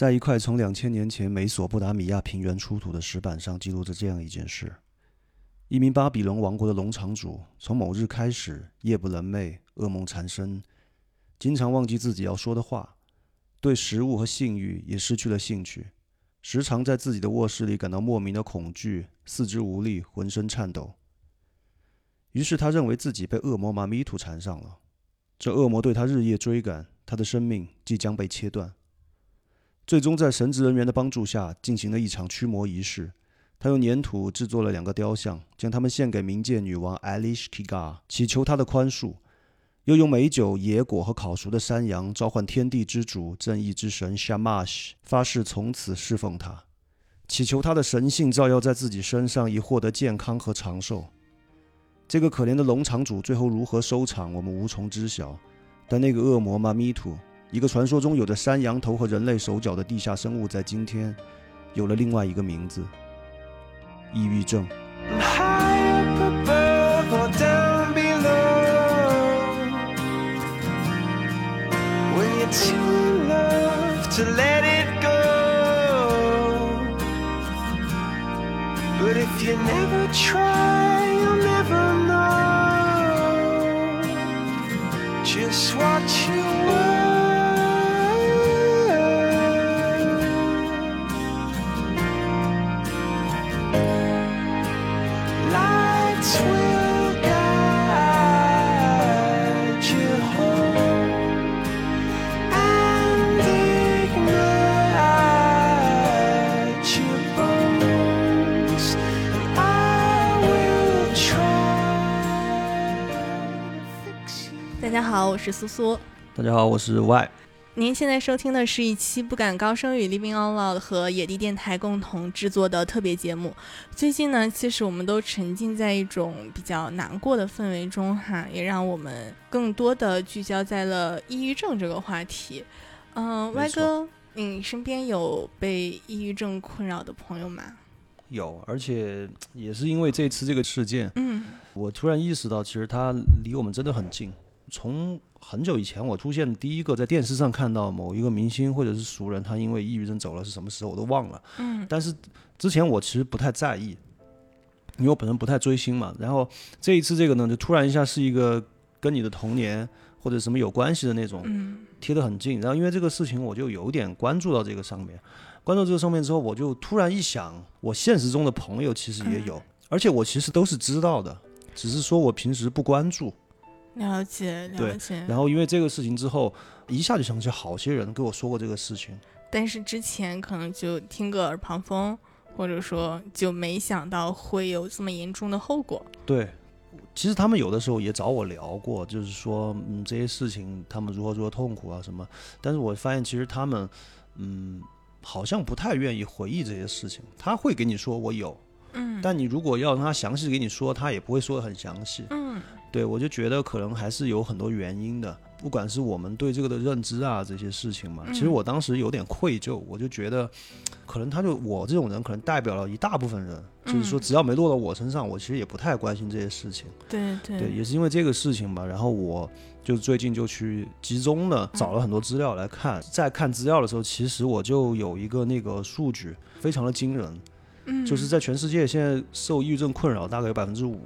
在一块从两千年前美索不达米亚平原出土的石板上记录着这样一件事：一名巴比伦王国的农场主，从某日开始夜不能寐，噩梦缠身，经常忘记自己要说的话，对食物和性欲也失去了兴趣，时常在自己的卧室里感到莫名的恐惧，四肢无力，浑身颤抖。于是他认为自己被恶魔马米图缠上了，这恶魔对他日夜追赶，他的生命即将被切断。最终，在神职人员的帮助下，进行了一场驱魔仪式。他用粘土制作了两个雕像，将它们献给冥界女王 Alish Kiga，祈求她的宽恕；又用美酒、野果和烤熟的山羊召唤天地之主、正义之神 Shamash，发誓从此侍奉他，祈求他的神性照耀在自己身上，以获得健康和长寿。这个可怜的农场主最后如何收场，我们无从知晓。但那个恶魔马米图。一个传说中有着山羊头和人类手脚的地下生物，在今天有了另外一个名字——抑郁症。大家好，我是苏苏。大家好，我是 Y。您现在收听的是一期不敢高声语 Living On Loud 和野地电台共同制作的特别节目。最近呢，其实我们都沉浸在一种比较难过的氛围中哈，也让我们更多的聚焦在了抑郁症这个话题。嗯，Y 哥，你身边有被抑郁症困扰的朋友吗？有，而且也是因为这次这个事件，嗯，我突然意识到，其实他离我们真的很近。从很久以前，我出现第一个在电视上看到某一个明星或者是熟人，他因为抑郁症走了是什么时候，我都忘了。嗯，但是之前我其实不太在意，因为我本身不太追星嘛。然后这一次这个呢，就突然一下是一个跟你的童年或者什么有关系的那种，贴得很近。然后因为这个事情，我就有点关注到这个上面。关注这个上面之后，我就突然一想，我现实中的朋友其实也有，而且我其实都是知道的，只是说我平时不关注。了解了解，然后因为这个事情之后，一下就想起好些人跟我说过这个事情，但是之前可能就听个耳旁风，或者说就没想到会有这么严重的后果。对，其实他们有的时候也找我聊过，就是说嗯这些事情他们如何如何痛苦啊什么，但是我发现其实他们嗯好像不太愿意回忆这些事情，他会给你说我有，嗯，但你如果要让他详细给你说，他也不会说的很详细，嗯。对，我就觉得可能还是有很多原因的，不管是我们对这个的认知啊，这些事情嘛。其实我当时有点愧疚，我就觉得，可能他就我这种人，可能代表了一大部分人，就是说只要没落到我身上，我其实也不太关心这些事情。对对，对，也是因为这个事情吧，然后我就最近就去集中的找了很多资料来看，在看资料的时候，其实我就有一个那个数据非常的惊人，嗯，就是在全世界现在受抑郁症困扰大概有百分之五。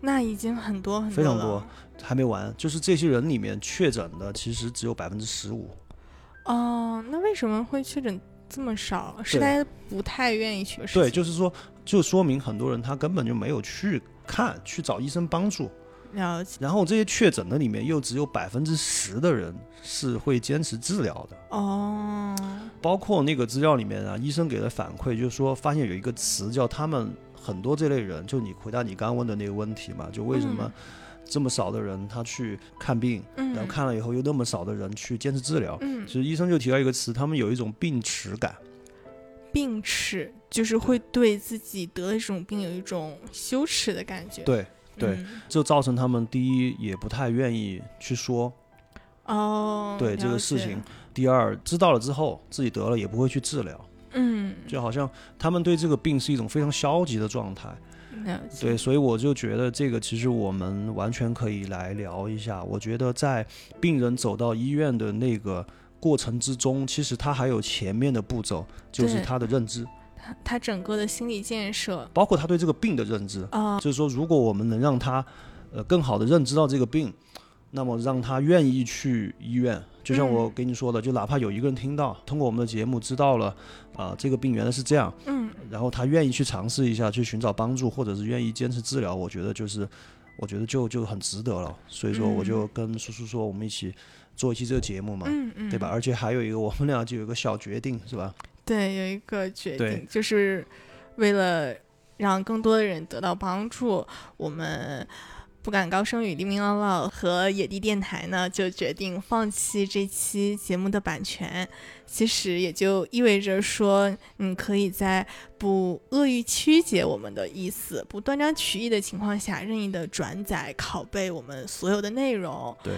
那已经很多很多非常多，还没完。就是这些人里面确诊的，其实只有百分之十五。哦，那为什么会确诊这么少？是大家不太愿意去？对，就是说，就说明很多人他根本就没有去看，去找医生帮助。了解。然后这些确诊的里面，又只有百分之十的人是会坚持治疗的。哦。包括那个资料里面啊，医生给的反馈就是说，发现有一个词叫他们。很多这类人，就你回答你刚问的那个问题嘛，就为什么这么少的人他去看病，然后看了以后又那么少的人去坚持治疗？嗯，其实医生就提到一个词，他们有一种病耻感。病耻就是会对自己得了这种病有一种羞耻的感觉。对对，就造成他们第一也不太愿意去说。哦，对这个事情。第二，知道了之后自己得了也不会去治疗。嗯，就好像他们对这个病是一种非常消极的状态，对，所以我就觉得这个其实我们完全可以来聊一下。我觉得在病人走到医院的那个过程之中，其实他还有前面的步骤，就是他的认知，他他整个的心理建设，包括他对这个病的认知。哦，就是说，如果我们能让他呃更好的认知到这个病，那么让他愿意去医院。就像我嗯跟你说的，就哪怕有一个人听到，通过我们的节目知道了，啊、这个病原来是这样，嗯，然后他愿意去尝试一下，去寻找帮助，或者是愿意坚持治疗，我觉得就是，我觉得就就很值得了。所以说，我就跟叔叔说，我们一起做一期这个节目嘛，嗯嗯，对吧？？而且还有一个，我们俩就有一个小决定，是吧？对，有一个决定，就是为了让更多的人得到帮助，我们。不敢高声语黎明唠唠和野地电台呢，就决定放弃这期节目的版权。其实也就意味着说，你可以在不恶意曲解我们的意思、不断章取义的情况下，任意的转载、拷贝我们所有的内容。对。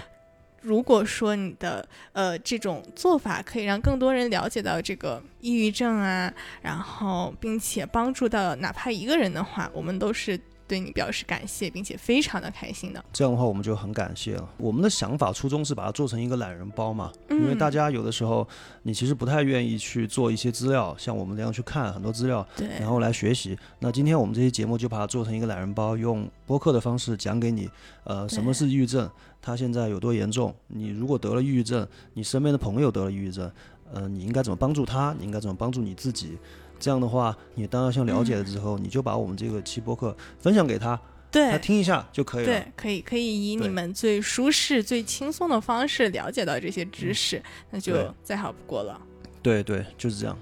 如果说你的呃这种做法可以让更多人了解到这个抑郁症啊，然后并且帮助到哪怕一个人的话，我们都是对你表示感谢，并且非常的开心的。这样的话，我们就很感谢了。我们的想法初衷是把它做成一个懒人包嘛，因为嗯大家有的时候你其实不太愿意去做一些资料，像我们这样去看很多资料，对，然后来学习。那今天我们这期节目就把它做成一个懒人包，用播客的方式讲给你，呃，什么是抑郁症，它现在有多严重，你如果得了抑郁症，你身边的朋友得了抑郁症，呃，你应该怎么帮助他，你应该怎么帮助你自己。这样的话，你当要像了解了之后，你就把我们这个期播客分享给他，对他。听一下就可以了。对，可以可以以你们最舒适、最轻松的方式了解到这些知识，那就再好不过了。对对，就是这样。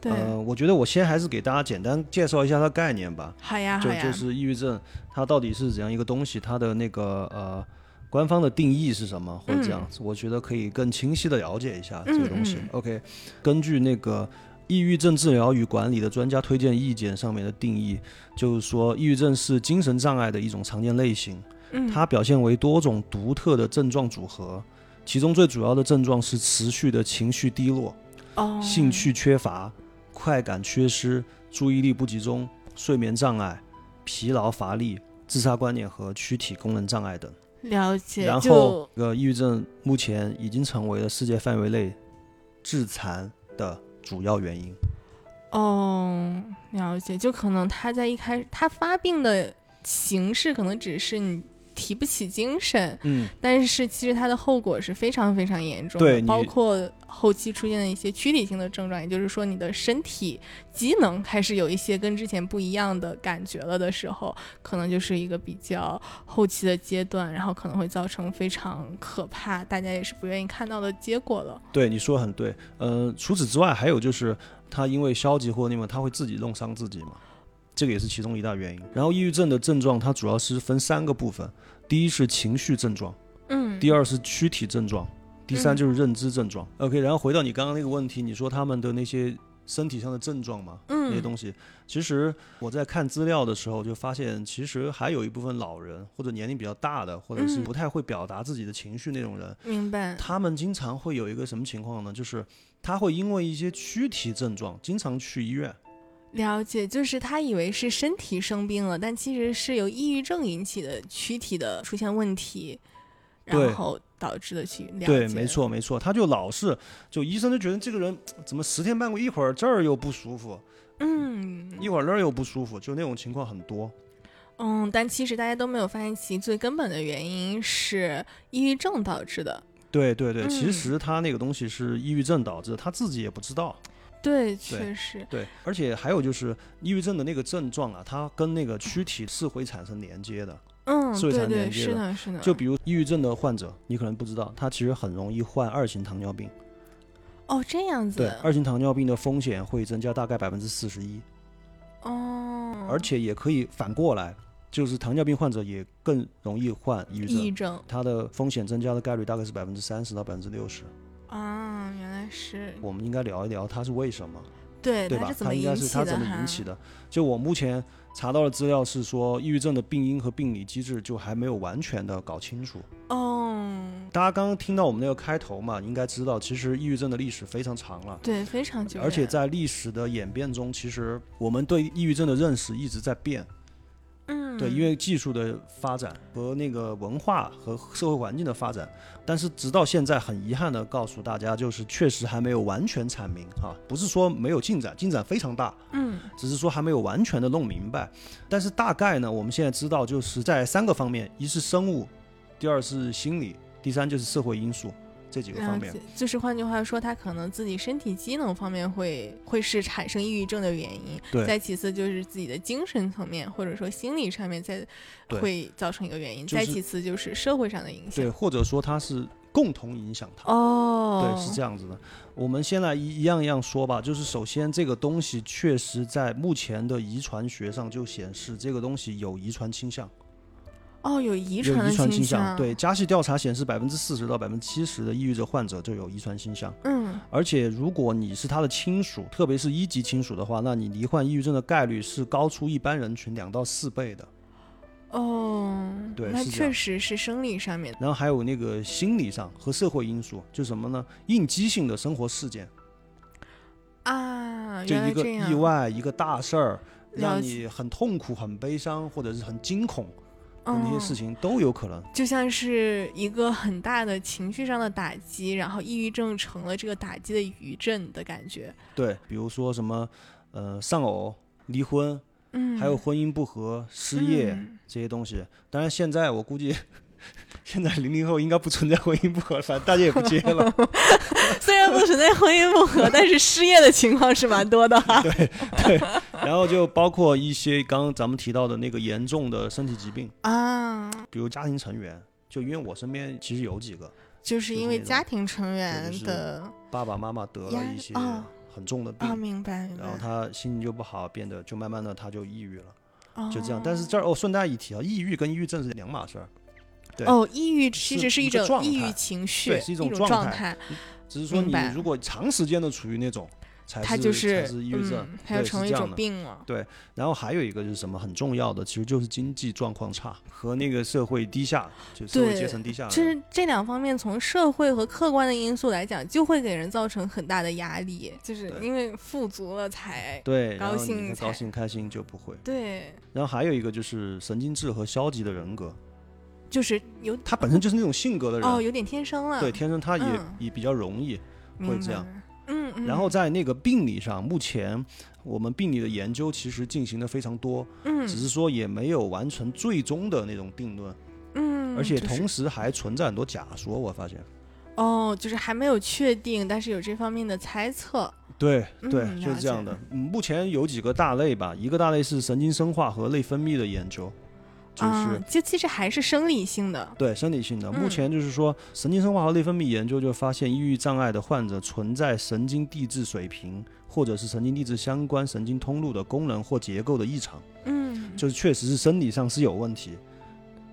对，呃，我觉得我先还是给大家简单介绍一下它概念吧，好呀就就是抑郁症它到底是怎样一个东西，它的那个呃官方的定义是什么，或者这样子，我觉得可以更清晰的了解一下这个东西。OK，根据那个抑郁症治疗与管理的专家推荐意见上面的定义，就是说抑郁症是精神障碍的一种常见类型，嗯，它表现为多种独特的症状组合，其中最主要的症状是持续的情绪低落。哦，兴趣缺乏、快感缺失、注意力不集中、睡眠障碍、疲劳乏力、自杀观念和躯体功能障碍等。了解，然后，呃，抑郁症目前已经成为了世界范围内致残的主要原因。哦，了解，就可能他在一开始他发病的形式可能只是你提不起精神，嗯，但是其实它的后果是非常非常严重的，对包括后期出现的一些躯体性的症状，也就是说你的身体机能开始有一些跟之前不一样的感觉了的时候，可能就是一个比较后期的阶段，然后可能会造成非常可怕，大家也是不愿意看到的结果了。对，你说得很对。呃，除此之外，还有就是他因为消极或那么，他会自己弄伤自己嘛，这个也是其中一大原因。然后，抑郁症的症状它主要是分三个部分，第一是情绪症状。嗯，第二是躯体症状，第三嗯就是认知症状。OK，然后回到你刚刚那个问题，你说他们的那些身体上的症状嘛，嗯那些嗯东西，其实我在看资料的时候就发现，其实还有一部分老人或者年龄比较大的，或者是嗯不太会表达自己的情绪那种人，明白。他们经常会有一个什么情况呢？就是他会因为一些躯体症状，经常去医院。了解，就是他以为是身体生病了，但其实是由抑郁症引起的躯体的出现问题，然后导致的去了对，没。错没错，他就老是就医生就觉得这个人怎么十天半个月一会儿这儿又不舒服，嗯一会儿那儿又不舒服，就那种情况很多。嗯，但其实大家都没有发现其最根本的原因是抑郁症导致的。对对对，其嗯实他那个东西是抑郁症导致的，他自己也不知道。对，确实。对，而且还有就是抑郁症的那个症状啊，它跟那个躯体是会产生连接的。嗯，是会对对，产连接的是的，是的。就比如抑郁症的患者，你可能不知道，他其实很容易患二型糖尿病。哦，这样子对，子。二型糖尿病的风险会增加大概百分之四十一，哦，而且也可以反过来，就是糖尿病患者也更容易患抑郁症，抑郁症它的风险增加的概率大概是百分之三十到百分之六十。是我们应该聊一聊它是为什么。对，对吧它应该是它怎么引起的？就我目前查到的资料是说，抑郁症的病因和病理机制就还没有完全的搞清楚。哦，大家刚刚听到我们那个开头嘛，应该知道，其实抑郁症的历史非常长了。对，非常久。而且在历史的演变中，其实我们对抑郁症的认识一直在变。嗯，对，因为技术的发展和那个文化和社会环境的发展，但是直到现在，很遗憾的告诉大家，就是确实还没有完全阐明哈，不是说没有进展，进展非常大，嗯，只是说还没有完全的弄明白。但是大概呢，我们现在知道就是在三个方面，一是生物，第二是心理，第三就是社会因素。这几个方面，就是换句话说，他可能自己身体机能方面会会是产生抑郁症的原因。对。再其次就是自己的精神层面或者说心理上面在会造成一个原因。再其次就是社会上的影响。对，或者说他是共同影响他。哦。对，是这样子的。我们先来一一样一样说吧。就是首先这个东西确实在目前的遗传学上就显示这个东西有遗传倾向。哦，有遗传倾向。对，加系调查显示，百分之四十到百分之七十的抑郁症患者就有遗传倾向。嗯，而且如果你是他的亲属，特别是一级亲属的话，那你罹患抑郁症的概率是高出一般人群两到四倍的。哦，对，那确实是生理上面。然后还有那个心理上和社会因素，就什么呢？应激性的生活事件。啊，就一个意外，一个大事儿，让你很痛苦、很悲伤，或者是很惊恐。那些事情都有可能，就像是一个很大的情绪上的打击，然后抑郁症成了这个打击的余震的感觉。对，比如说什么，呃，丧偶、离婚，嗯，还有婚姻不和、失业这些东西。当然，现在我估计。现在零零后应该不存在婚姻不和，反正大家也不结了。虽然不存在婚姻不和，但是失业的情况是蛮多的哈。对 对，然后就包括一些刚刚咱们提到的那个严重的身体疾病啊，比如家庭成员，就因为我身边其实有几个，就是因为家庭成员的爸爸妈妈得了一些很重的病，明白明白，然后他心情就不好，变得就慢慢的他就抑郁了，就这样。但是这儿哦，顺带一提啊，抑郁跟抑郁症是两码事儿。哦，抑郁其实是一种抑郁情绪，是一种状态。只是说你如果长时间的处于那种，它就是抑郁症，它就成为一种病了。对，然后还有一个就是什么很重要的，其实就是经济状况差和那个社会低下，就社会阶层低下。其实这两方面从社会和客观的因素来讲，就会给人造成很大的压力，就是因为富足了才对高兴，高兴开心就不会。对，然后还有一个就是神经质和消极的人格。就是有他本身就是那种性格的人哦，有点天生了。对，天生他也也比较容易会这样。嗯，然后在那个病理上，目前我们病理的研究其实进行的非常多，嗯，只是说也没有完成最终的那种定论。嗯，而且同时还存在很多假说，我发现。哦，就是还没有确定，但是有这方面的猜测。对对，就是这样的。目前有几个大类吧，一个大类是神经生化和内分泌的研究。就是，就其实还是生理性的，对，生理性的。目前就是说，神经生化和内分泌研究就发现，抑郁障碍的患者存在神经递质水平，或者是神经递质相关神经通路的功能或结构的异常。嗯，就是确实是生理上是有问题，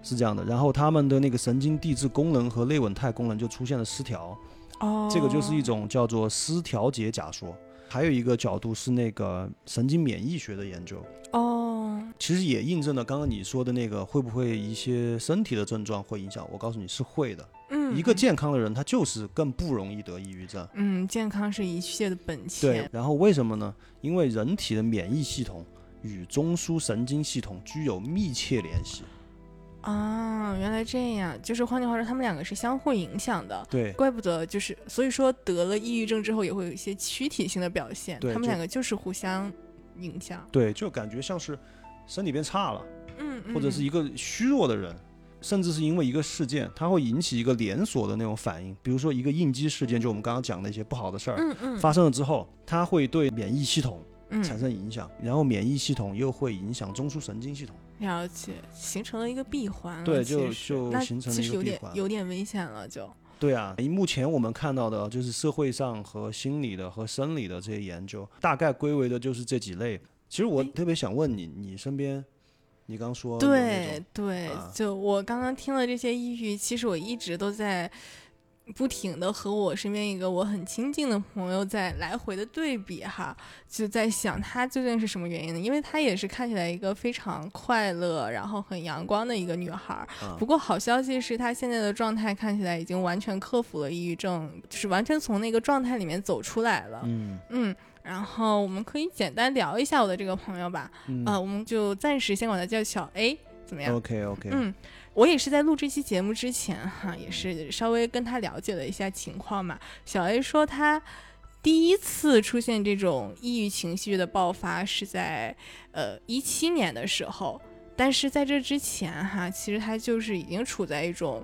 是这样的。然后他们的那个神经递质功能和内稳态功能就出现了失调。哦，这个就是一种叫做失调节假说。还有一个角度是那个神经免疫学的研究。哦，其实也印证了刚刚你说的那个，会不会一些身体的症状会影响？我告诉你是会的。嗯，一个健康的人，他就是更不容易得抑郁症。嗯，健康是一切的本钱。对，然后为什么呢？因为人体的免疫系统与中枢神经系统具有密切联系。啊，原来这样，就是换句话说，他们两个是相互影响的。对，怪不得就是，所以说得了抑郁症之后也会有一些躯体性的表现。对，他们两个就是互相。影响对，就感觉像是身体变差了，嗯，或者是一个虚弱的人，甚至是因为一个事件，它会引起一个连锁的那种反应。比如说一个应激事件，就我们刚刚讲的一些不好的事儿，嗯嗯，发生了之后，它会对免疫系统产生影响，然后免疫系统又会影响中枢神经系统，了解，形成了一个闭环。对，就就形成了一个闭环，有点危险了，就。对啊，目前我们看到的就是社会上和心理的和生理的这些研究，大概归为的就是这几类。其实我特别想问你，你身边，你刚说对对，就我刚刚听了这些抑郁，其实我一直都在。不停的和我身边一个我很亲近的朋友在来回的对比哈，就在想他究竟是什么原因呢？因为她也是看起来一个非常快乐，然后很阳光的一个女孩。不过好消息是她现在的状态看起来已经完全克服了抑郁症，就是完全从那个状态里面走出来了。嗯嗯，然后我们可以简单聊一下我的这个朋友吧。嗯，我们就暂时先管她叫小 A。怎么样？OK OK，嗯，我也是在录这期节目之前哈，也是稍微跟他了解了一下情况嘛。小 A 说他第一次出现这种抑郁情绪的爆发是在呃一七年的时候，但是在这之前哈，其实他就是已经处在一种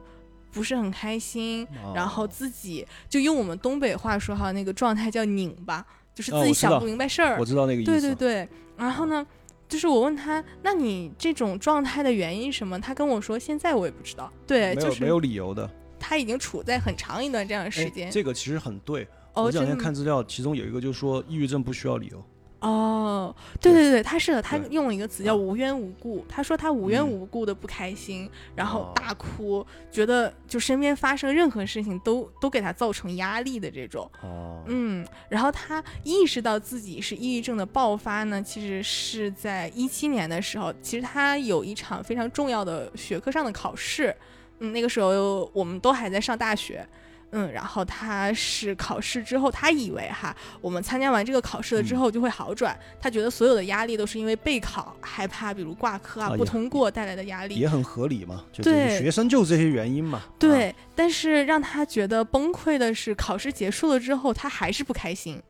不是很开心，然后自己就用我们东北话说哈，那个状态叫拧巴，就是自己想不明白事儿。我知道那个意思。对对对，然后呢？就是我问他，那你这种状态的原因什么？他跟我说，现在我也不知道。对，就是没有理由的。他已经处在很长一段这样的时间。这个其实很对。我这两天看资料，其中有一个就是说，抑郁症不需要理由。哦，对对对，他是的，他用了一个词叫无缘无故。他说他无缘无故的不开心，然后大哭，觉得就身边发生任何事情都都给他造成压力的这种。哦，嗯，然后他意识到自己是抑郁症的爆发呢，其实是在一七年的时候，其实他有一场非常重要的学科上的考试，嗯，那个时候我们都还在上大学。嗯，然后他是考试之后，他以为哈，我们参加完这个考试了之后就会好转。他觉得所有的压力都是因为备考害怕，比如挂科啊、不通过带来的压力，也很合理嘛。就对，学生就这些原因嘛。对，但是让他觉得崩溃的是，考试结束了之后，他还是不开心。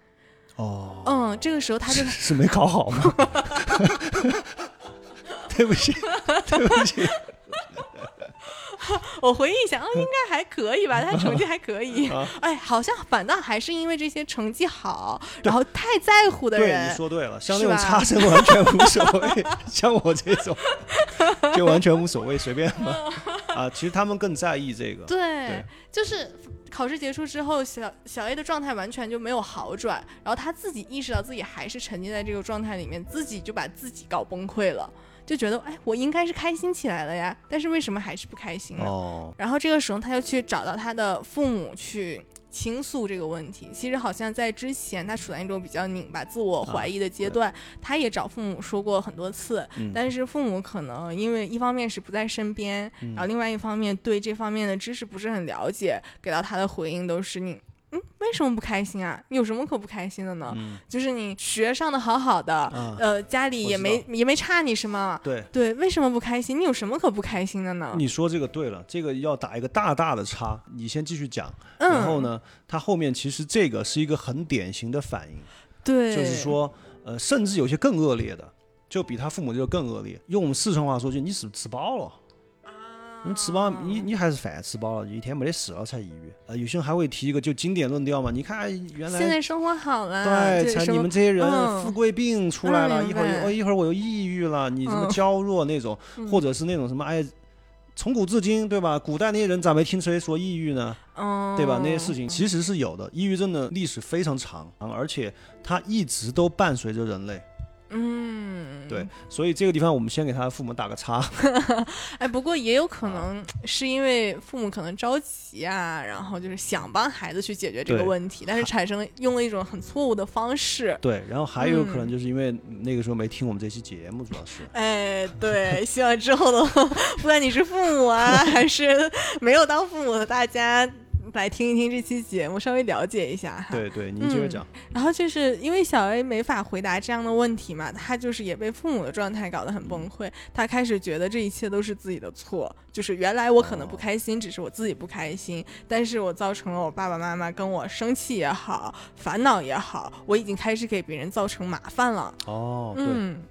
哦，嗯，这个时候他就是没考好吗？对不起，对不起。我回忆一下，哦，应该还可以吧，他成绩还可以。哎，好像反倒还是因为这些成绩好，然后太在乎的人。对，你说对了，像那种差生完全无所谓，像我这种就完全无所谓，随便吧。啊，其实他们更在意这个。对，就是考试结束之后，小小 A 的状态完全就没有好转，然后他自己意识到自己还是沉浸在这个状态里面，自己就把自己搞崩溃了。就觉得哎，我应该是开心起来了呀，但是为什么还是不开心呢？哦。然后这个时候他就去找到他的父母去倾诉这个问题。其实好像在之前他处在一种比较拧巴、自我怀疑的阶段，他也找父母说过很多次，但是父母可能因为一方面是不在身边，然后另外一方面对这方面的知识不是很了解，给到他的回应都是你。为什么不开心啊？你有什么可不开心的呢？就是你学上的好好的，呃，家里也没也没差你什么。对对，为什么不开心？你有什么可不开心的呢？你说这个对了，这个要打一个大大的叉。你先继续讲，然后呢，他后面其实这个是一个很典型的反应。对，就是说，呃，甚至有些更恶劣的，就比他父母就更恶劣。用我们四川话说，就你是不是吃饱了？你吃饱，你你还是饭吃饱了，一天没得事了才抑郁。呃，有些人还会提一个就经典论调嘛，你看原来现在生活好了，对，才你们这些人富贵病出来了，一会儿我一会儿我又抑郁了，你什么娇弱那种，或者是那种什么哎，从古至今对吧？古代那些人咋没听谁说抑郁呢？嗯对吧？那些事情其实是有的，抑郁症的历史非常长，而且它一直都伴随着人类。嗯，对，所以这个地方我们先给他的父母打个叉。哎，不过也有可能是因为父母可能着急啊，然后就是想帮孩子去解决这个问题，但是产生了用了一种很错误的方式。对，然后还有可能就是因为那个时候没听我们这期节目，主要是。哎，对，希望之后的不管你是父母啊，还是没有当父母的大家。来听一听这期节目，稍微了解一下哈。对对，您接着讲。然后就是因为小 A 没法回答这样的问题嘛，他就是也被父母的状态搞得很崩溃。他开始觉得这一切都是自己的错，就是原来我可能不开心，只是我自己不开心，但是我造成了我爸爸妈妈跟我生气也好，烦恼也好，我已经开始给别人造成麻烦了。哦，嗯，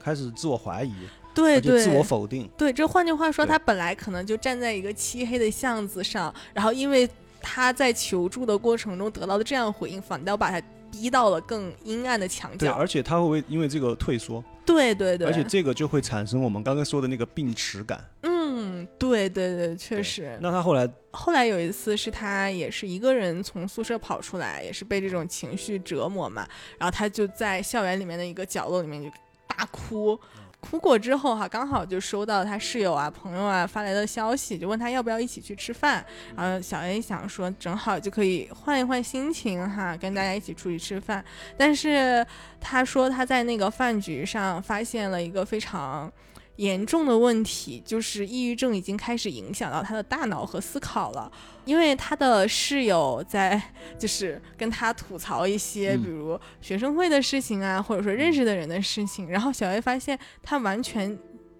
开始自我怀疑。对对，自我否定。对，这换句话说，他本来可能就站在一个漆黑的巷子上，然后因为他在求助的过程中得到的这样回应，反倒把他逼到了更阴暗的墙角。对，而且他会因为这个退缩。对对对。而且这个就会产生我们刚刚说的那个病耻感。嗯，对对对，确实。那他后来，后来有一次是他也是一个人从宿舍跑出来，也是被这种情绪折磨嘛，然后他就在校园里面的一个角落里面就大哭。哭过之后哈，刚好就收到他室友啊、朋友啊发来的消息，就问他要不要一起去吃饭。然后小 A 想说，正好就可以换一换心情哈，跟大家一起出去吃饭。但是他说他在那个饭局上发现了一个非常。严重的问题就是抑郁症已经开始影响到他的大脑和思考了，因为他的室友在就是跟他吐槽一些比如学生会的事情啊，或者说认识的人的事情，然后小 A 发现他完全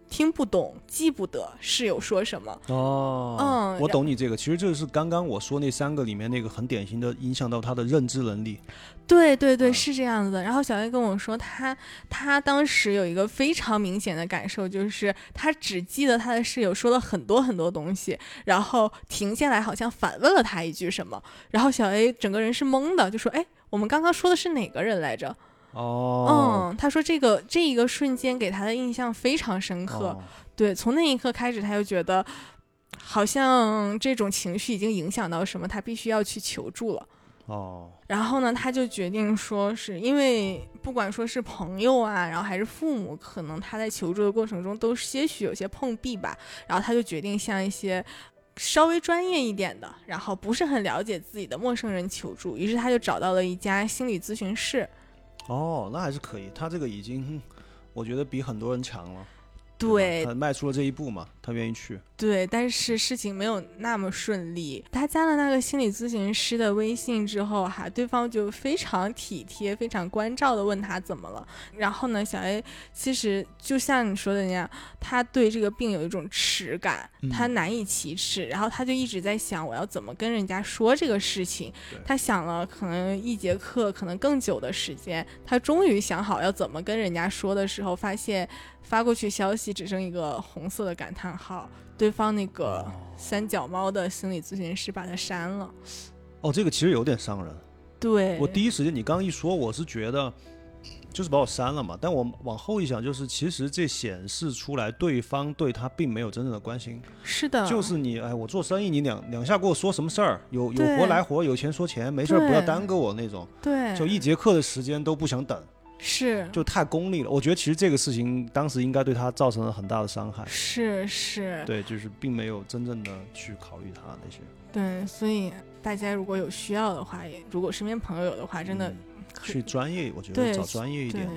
听不懂、记不得室友说什么。哦，嗯我懂你这个。其实这是刚刚我说那三个里面那个很典型的影响到他的认知能力。对对对，嗯是这样子的。然后小 A 跟我说，他他当时有一个非常明显的感受，就是他只记得他的室友说了很多很多东西，然后停下来好像反问了他一句什么，然后小 A 整个人是懵的，就说：“哎，我们刚刚说的是哪个人来着？”哦，嗯，他说这个这一个瞬间给他的印象非常深刻。哦对，从那一刻开始，他就觉得好像这种情绪已经影响到什么，他必须要去求助了。哦，然后呢，他就决定说，是因为不管说是朋友啊，然后还是父母，可能他在求助的过程中都些许有些碰壁吧。然后他就决定向一些稍微专业一点的，然后不是很了解自己的陌生人求助。于是他就找到了一家心理咨询室。哦，那还是可以。他这个已经，我觉得比很多人强了。对他迈出了这一步嘛，他愿意去。对，但是事情没有那么顺利。他加了那个心理咨询师的微信之后，哈，对方就非常体贴、非常关照的问他怎么了。然后呢，小 A 其实就像你说的那样，他对这个病有一种耻感，他嗯难以启齿。然后他就一直在想，我要怎么跟人家说这个事情。他想了可能一节课，可能更久的时间，他终于想好要怎么跟人家说的时候，发现发过去消息只剩一个红色的感叹号。对方那个哦三脚猫的心理咨询师把他删了。哦，这个其实有点伤人。对，我第一时间你刚一说，我是觉得就是把我删了嘛。但我往后一想，就是其实这显示出来对方对他并没有真正的关心，是的，就是你哎，我做生意，你两两下跟我说什么事儿，有有活来活，有钱说钱，没事儿不要耽搁我那种，对，就一节课的时间都不想等，是就太功利了。我觉得其实这个事情当时应该对他造成了很大的伤害。是是，对，就是并没有真正的去考虑他那些。对，所以大家如果有需要的话，也如果身边朋友有的话，真的嗯去专业，我觉得找专业一点的。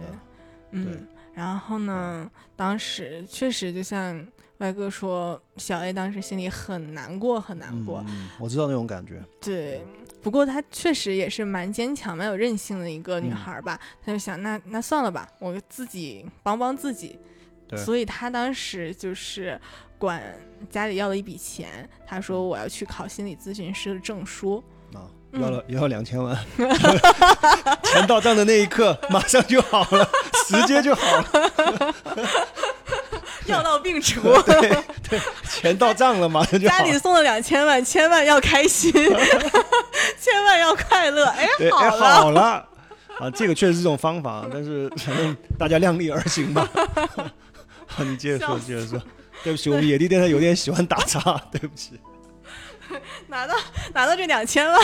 嗯。然后呢，当时确实就像外哥说，小 A 当时心里很难过，很难过。我知道那种感觉。对，不过她确实也是蛮坚强、蛮有韧性的一个女嗯孩儿吧。她就想，那那算了吧，我自己帮帮自己。对所以她当时就是管家里要了一笔钱，她说我要去考心理咨询师的证书。啊，嗯要了要了两千万，钱到账的那一刻，马上就好了，直接就好了。药到病除，对钱到账了，马 上就。家里送了两千万，千万要开心，千万要快乐。哎，对，哎，好了，好了。啊，这个确实是一种方法，但是反正大家量力而行吧。好，你接着说，接着说。对不起，我们野地电台有点喜欢打岔，对不起。拿到拿到这两千万，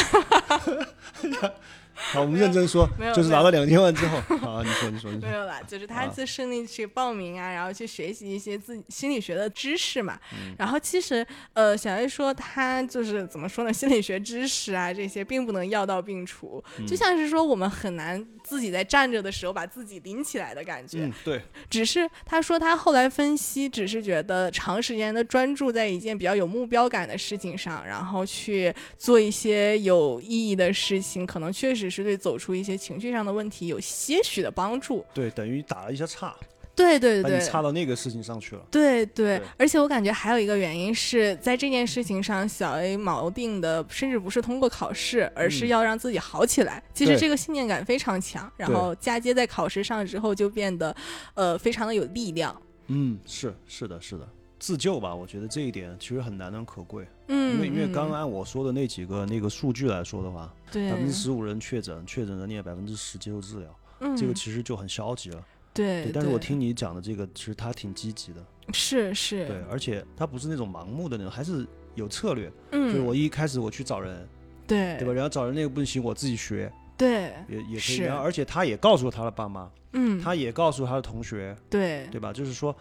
好，我们认真说没有，就是拿到两千万之后，好，你说，你说，你说没。有啦，就是他啊自顺利去报名啊，然后去学习一些自己心理学的知识嘛。嗯然后其实呃，小 A 说他就是怎么说呢，心理学知识啊这些并不能药到病除，嗯就像是说我们很难自己在站着的时候把自己拎起来的感觉。嗯，对，只是他说他后来分析，只是觉得长时间的专注在一件比较有目标感的事情上，然后去做一些有意义的事情，可能确实是对走出一些情绪上的问题有些许的帮助。对，等于打了一下岔，对对对把你。岔到那个事情上去了。对对对，而且我感觉还有一个原因是在这件事情上，小 A 锚定的甚至不是通过考试，而是嗯要让自己好起来。其实这个信念感非常强，然后嫁接在考试上之后，就变得呃非常的有力量。嗯，是是的，是的，自救吧，我觉得这一点其实很难能可贵。嗯，因为因为嗯刚刚按我说的那几个那个数据来说的话，对百分之十五人确诊，确诊人也百分之十接受治疗，嗯这个其实就很消极了。对对，但是我听你讲的这个，其实他挺积极的，是是，对，而且他不是那种盲目的那种，还是有策略。嗯，就是我一开始我去找人，对对吧？然后找人那个不行，我自己学对，也也可以。然后而且他也告诉了他的爸妈，嗯，他也告诉他的同学，对对吧？就是说，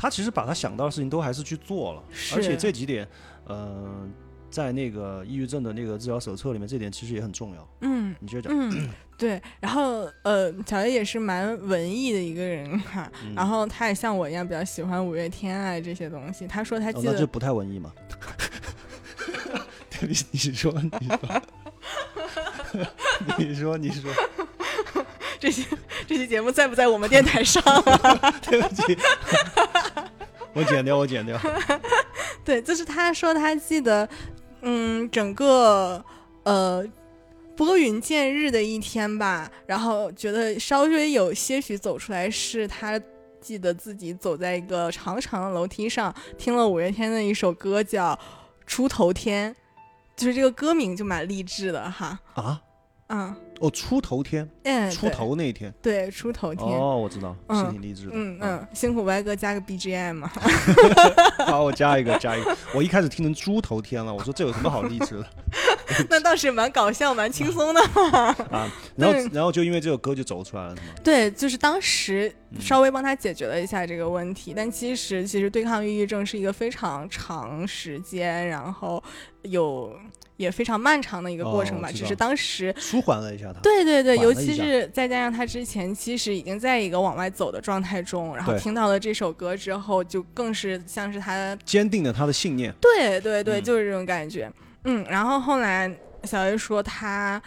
他其实把他想到的事情都还是去做了，而且这几点，呃，在那个抑郁症的那个治疗手册里面，这点其实也很重要。嗯你接着讲。嗯，对，然后呃，小叶也是蛮文艺的一个人哈，嗯然后他也像我一样比较喜欢五月天啊这些东西。他说他哦，记得那就不太文艺嘛。你说，你说，你说，你说，这些 这期节目在不在我们电台上啊？对不起。我剪掉，我剪掉。对，就是他说他记得，嗯，整个呃拨云见日的一天吧，然后觉得稍微有些许走出来，是他记得自己走在一个长长的楼梯上，听了五月天的一首歌叫《出头天》，就是这个歌名就蛮励志的哈。啊，嗯哦，出头天，嗯，出头那一天。对出头天。哦，我知道，是嗯挺励志的。嗯嗯，辛苦歪哥加个 BGM 嘛。好，我加一个，加一个。我一开始听成猪头天了，我说这有什么好励志的 那倒是蛮搞笑、蛮轻松的。啊？然后，然后就因为这首歌就走出来了，是吗？对，就是当时嗯稍微帮他解决了一下这个问题，但其实其实对抗抑郁症是一个非常长时间，然后有也非常漫长的一个过程吧。哦只是当时，舒缓了一下他。对对对，尤其是再加上他之前其实已经在一个往外走的状态中，然后听到了这首歌之后，就更是像是他坚定了他的信念。对对对，嗯就是这种感觉。嗯，然后后来小 A 说他。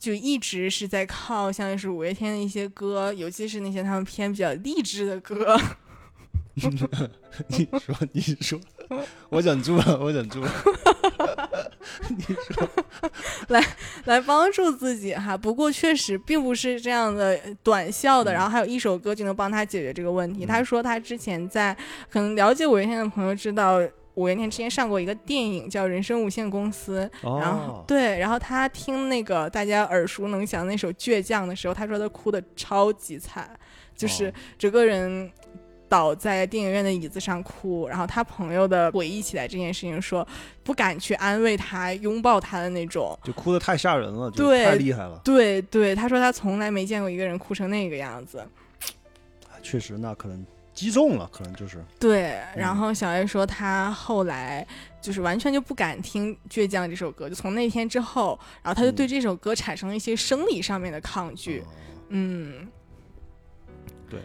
就一直是在靠像是五月天的一些歌，尤其是那些他们偏比较励志的歌，你说，你说，我忍住了，我忍住了。你说来来帮助自己哈。不过确实并不是这样的短效的，嗯然后还有一首歌就能帮他解决这个问题。嗯他说他之前在可能了解五月天的朋友知道。五月天之前上过一个电影叫《人生无限公司》，然后哦，对，然后他听那个大家耳熟能详那首《倔强》的时候，他说他哭的超级惨，就是哦整个人倒在电影院的椅子上哭。然后他朋友的回忆起来这件事情说，不敢去安慰他、拥抱他的那种。就哭的太吓人了，就对太厉害了。对对，他说他从来没见过一个人哭成那个样子。哎确实，那可能击中了，可能就是对，然后小 A 说他后来就是完全就不敢听《倔强》这首歌，就从那天之后，然后他就对嗯这首歌产生了一些生理上面的抗拒。嗯嗯，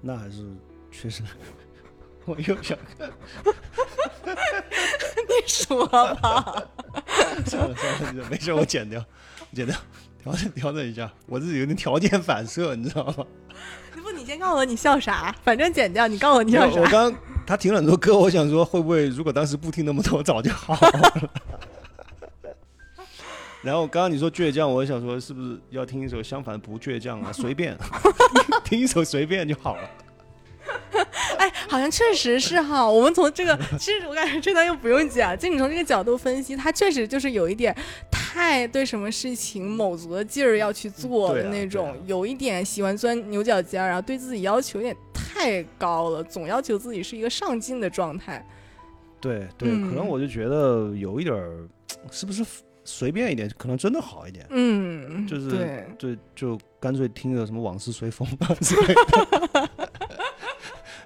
那还是确实。我又想看，你说吧。算了算了，没事，我剪掉，剪掉，调整调整一下，我自己有点条件反射，你知道吗？不，你先告诉我你笑啥，反正剪掉。你告诉我你笑啥。我刚他听了很多歌，我想说会不会如果当时不听那么多，早就好了。然后刚刚你说倔强，我想说是不是要听一首相反不倔强啊？随便听一首随便就好了。哎，好像确实是哈。我们从这个，其实我感觉这段又不用讲，就你从这个角度分析，他确实就是有一点太对什么事情卯足了劲儿要去做的那种，有一点喜欢钻牛角尖，然后对自己要求有点太高了，总要求自己是一个上进的状态。对对，嗯可能我就觉得有一点儿，是不是随便一点，可能真的好一点。嗯，就是对。对，就干脆听个什么往事随风吧 之类的。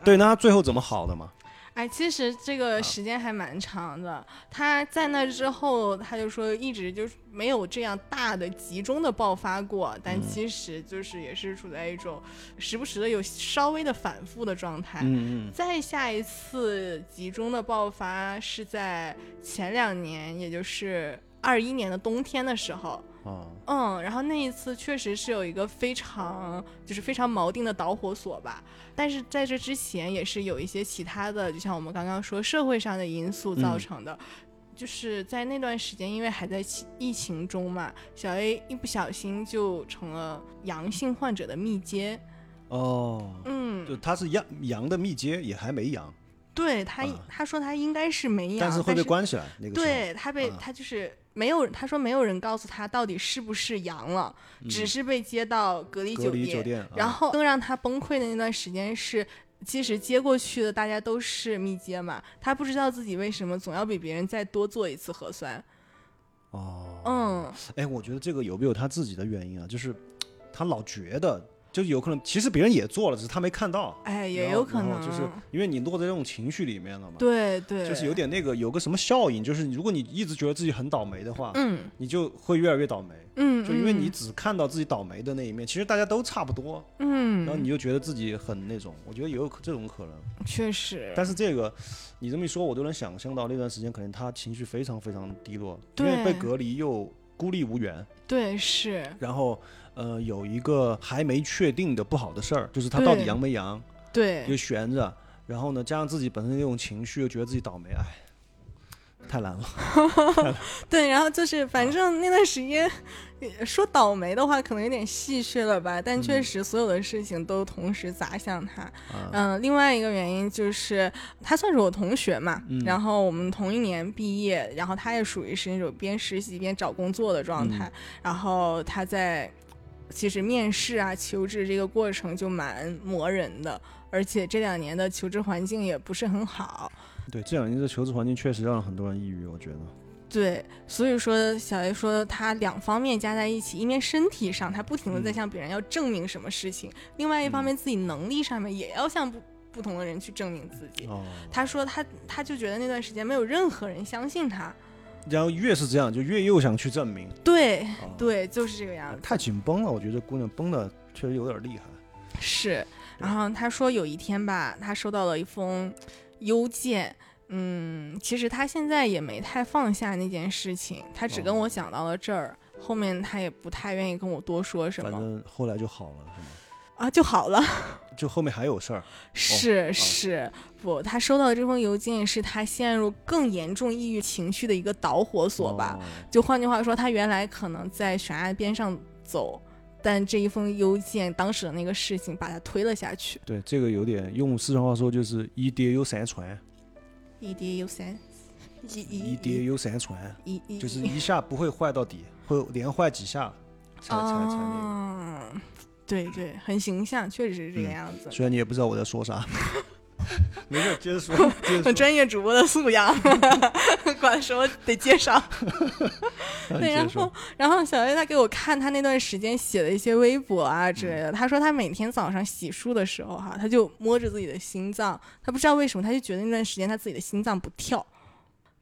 对，那他最后怎么好的嘛？哎，其实这个时间还蛮长的。他在那之后，他就说一直就是没有这样大的集中的爆发过，但嗯其实就是也是处在一种时不时的有稍微的反复的状态。嗯嗯，再下一次集中的爆发是在前两年，也就是二一年的冬天的时候。啊，嗯，然后那一次确实是有一个非常就是非常锚定的导火索吧，但是在这之前也是有一些其他的，就像我们刚刚说社会上的因素造嗯成的。就是在那段时间，因为还在疫疫情中嘛，小 A 一不小心就成了阳性患者的密接。哦，嗯，就他是阳阳的密接，也还没阳，对他、啊他说他应该是没阳，但是会被关起来。那个对他被、啊他就是没有，他说没有人告诉他到底是不是阳了，只是被接到隔离酒店。离酒店，然啊后更让他崩溃的那段时间是，其实接过去的大家都是密接嘛，他不知道自己为什么总要比别人再多做一次核酸。哦，嗯，哎，我觉得这个有没有他自己的原因啊？就是他老觉得，就有可能，其实别人也做了，只是他没看到。哎，也有可能，就是因为你落在这种情绪里面了嘛。对对，就是有点那个有个什么效应，就是如果你一直觉得自己很倒霉的话，嗯你就会越来越倒霉。嗯，就因为你嗯只看到自己倒霉的那一面，其实大家都差不多，嗯，然后你就觉得自己很那种，我觉得也有这种可能。确实，但是这个你这么一说，我都能想象到那段时间可能他情绪非常非常低落，因为被隔离又孤立无援，对是，然后呃有一个还没确定的不好的事儿，就是他到底对阳没阳，对又悬着。然后呢，加上自己本身那种情绪，又觉得自己倒霉，哎，太难了。对，然后就是反正那段时间说倒霉的话，可能有点戏谑了吧，但确实所有的事情都同时砸向他。嗯，另外一个原因就是他算是我同学嘛，然后我们同一年毕业，然后他也属于是那种边实习边找工作的状态，然后他在其实面试啊、求职这个过程就蛮磨人的，而且这两年的求职环境也不是很好。对，这两年的求职环境确实让很多人抑郁，我觉得。对，所以说小 A 说他两方面加在一起，一面身体上他不停的在向别人要证明什么事情，另外一方面自己能力上面也要向不不同的人去证明自己。他说他他就觉得那段时间没有任何人相信他，然后越是这样就越又想去证明。对对，就是这个样子。太紧绷了，我觉得姑娘绷的确实有点厉害。是，然后他说有一天吧，他收到了一封邮件。嗯，其实他现在也没太放下那件事情，他只跟我讲到了这儿，后面他也不太愿意跟我多说什么。反正后来就好了，是吗？啊，就好了。就后面还有事儿？是是，不，他收到的这封邮件是他陷入更严重抑郁情绪的一个导火索吧？就换句话说，他原来可能在悬崖边上走，但这一封邮件当时的那个事情把他推了下去。对，这个有点用四川话说就是一跌有三船。一跌有三，一一跌有三船，一一就是一下不会坏到底，会连坏几下才才才那个。对对，很形象，确实是这个样子。虽然你也不知道我在说啥，没事，接着说。很专业主播的素养，管什么得介绍。对，然后然后小 A 他给我看他那段时间写的一些微博啊之类的，他说他每天早上洗漱的时候哈，他就摸着自己的心脏，他不知道为什么，他就觉得那段时间他自己的心脏不跳，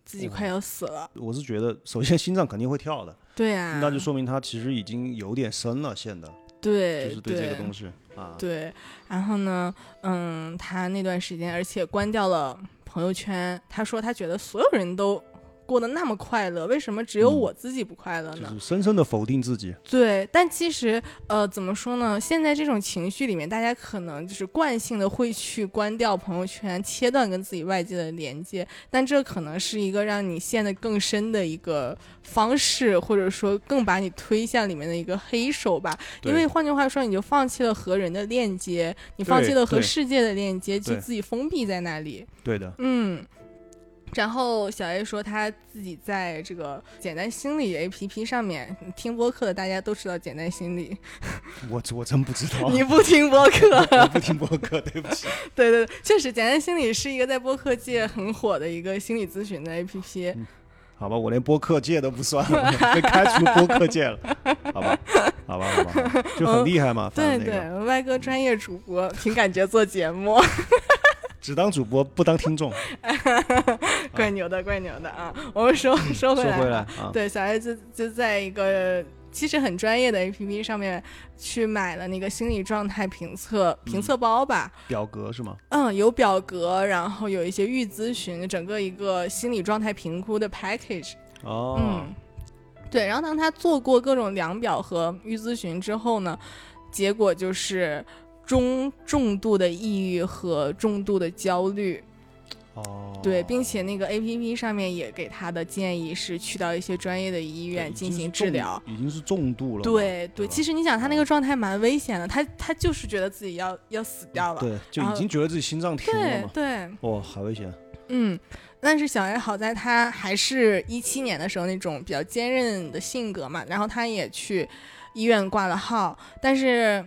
自己快要死了。我是觉得，首先心脏肯定会跳的，对啊，那就说明他其实已经有点深了，陷的。对，就是对这个东西啊。对，然后呢，嗯，他那段时间，而且关掉了朋友圈。他说他觉得所有人都。过得那么快乐，为什么只有我自己不快乐呢？就是深深的否定自己。对，但其实，呃，怎么说呢？现在这种情绪里面，大家可能就是惯性的会去关掉朋友圈，切断跟自己外界的连接。但这可能是一个让你陷得更深的一个方式，或者说更把你推向里面的一个黑手吧。因为换句话说，你就放弃了和人的链接，你放弃了和世界的链接，就自己封闭在那里。对的。嗯。然后小 A 说他自己在这个简单心理 APP 上面听播客的，大家都知道简单心理。我我真不知道。你不听播客？不听播客，对不起。对对，确实简单心理是一个在播客界很火的一个心理咨询的 APP。好吧，我连播客界都不算，被开除播客界了。好吧，好吧，好吧，就很厉害嘛。对对，歪哥专业主播，凭感觉做节目。只当主播不当听众，怪牛的，怪牛的啊！我们说说回来，对，小 A 就就在一个其实很专业的 APP 上面去买了那个心理状态评测评测包吧，表格是吗？嗯，有表格，然后有一些预咨询，整个一个心理状态评估的 package。哦，嗯，对，然后当他做过各种量表和预咨询之后呢，结果就是。中重度的抑郁和重度的焦虑，哦，对，并且那个 A P P 上面也给他的建议是去到一些专业的医院进行治疗，已经是重度了。对对，其实你想他那个状态蛮危险的，他他就是觉得自己要要死掉了，对，就已经觉得自己心脏停了嘛，对，哇，好危险。嗯，但是小 A 好在他还是一七年的时候那种比较坚韧的性格嘛，然后他也去医院挂了号，但是。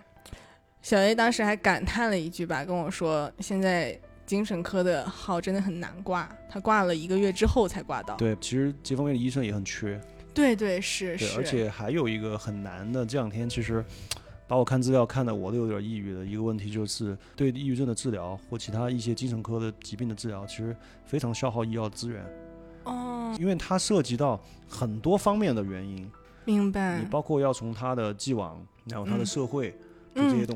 小 A 当时还感叹了一句吧，跟我说：“现在精神科的号真的很难挂，他挂了一个月之后才挂到。”对，其实这方面的医生也很缺。对对是是。而且还有一个很难的，这两天其实把我看资料看的我都有点抑郁的一个问题，就是对抑郁症的治疗或其他一些精神科的疾病的治疗，其实非常消耗医药资源。哦。因为它涉及到很多方面的原因。明白。你包括要从他的既往，然后他的社会。嗯，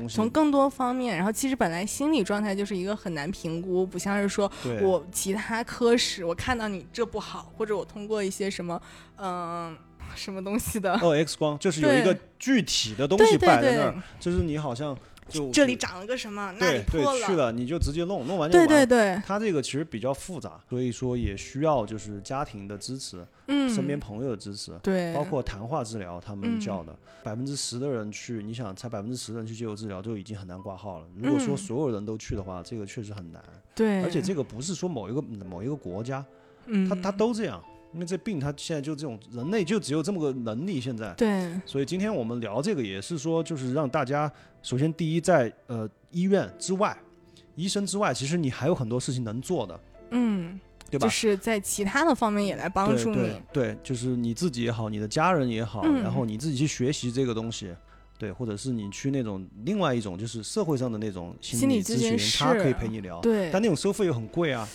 从更多方面，然后其实本来心理状态就是一个很难评估，不像是说我其他科室我看到你这不好，或者我通过一些什么嗯什么东西的哦 X 光，就是有一个具体的东西摆在那儿，就是你好像就这里长了个什么，那里对破了去了你就直接弄，弄完就对完。对对，它这个其实比较复杂，所以说也需要就是家庭的支持，嗯，身边朋友的支持，对，包括谈话治疗，他们嗯叫的，百分之十的人去，你想才百分之十的人去接受治疗就已经很难挂号了。如果说嗯所有人都去的话，这个确实很难。对，而且这个不是说某一个某一个国家，嗯，他他都这样，因为这病它现在就这种人类就只有这么个能力现在。对，所以今天我们聊这个也是说，就是让大家首先第一在呃医院之外，医生之外，其实你还有很多事情能做的，嗯，对吧？就是在其他的方面也来帮助你对，对，就是你自己也好，你的家人也好，嗯然后你自己去学习这个东西，对，或者是你去那种另外一种就是社会上的那种心理理咨询，咨询他可以陪你聊，对但那种收费又很贵啊，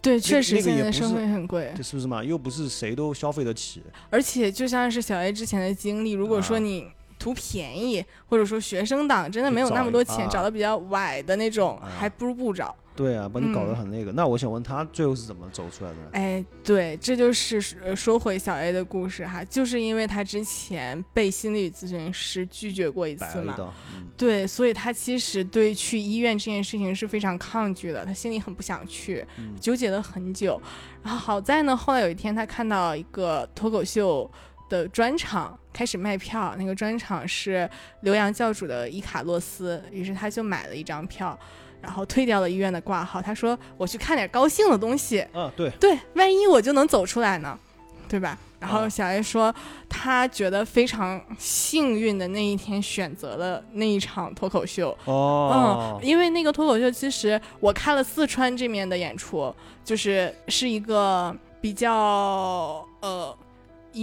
对，确实现在生活很贵，这是不是嘛？又不是谁都消费得起，而且就像是小 A 之前的经历，如果说啊你图便宜，或者说学生党真的没有那么多钱，啊找的比较歪的那种，啊还不如不找。对啊，把你搞得嗯很那个。那我想问他最后是怎么走出来的呢？哎，对，这就是呃说回小 A 的故事哈，就是因为他之前被心理咨询师拒绝过一次嘛，对，所以他其实对去医院这件事情是非常抗拒的，他心里很不想去，嗯纠结了很久。然后好在呢，后来有一天他看到一个脱口秀的专场开始卖票，那个专场是刘洋教主的伊卡洛斯，于是他就买了一张票，然后退掉了医院的挂号。他说：“我去看点高兴的东西，啊，对，对，万一我就能走出来呢，对吧？”然后啊小 A 说，他觉得非常幸运的那一天选择了那一场脱口秀，哦。嗯，，因为那个脱口秀，其实我看了四川这面的演出，就是是一个比较呃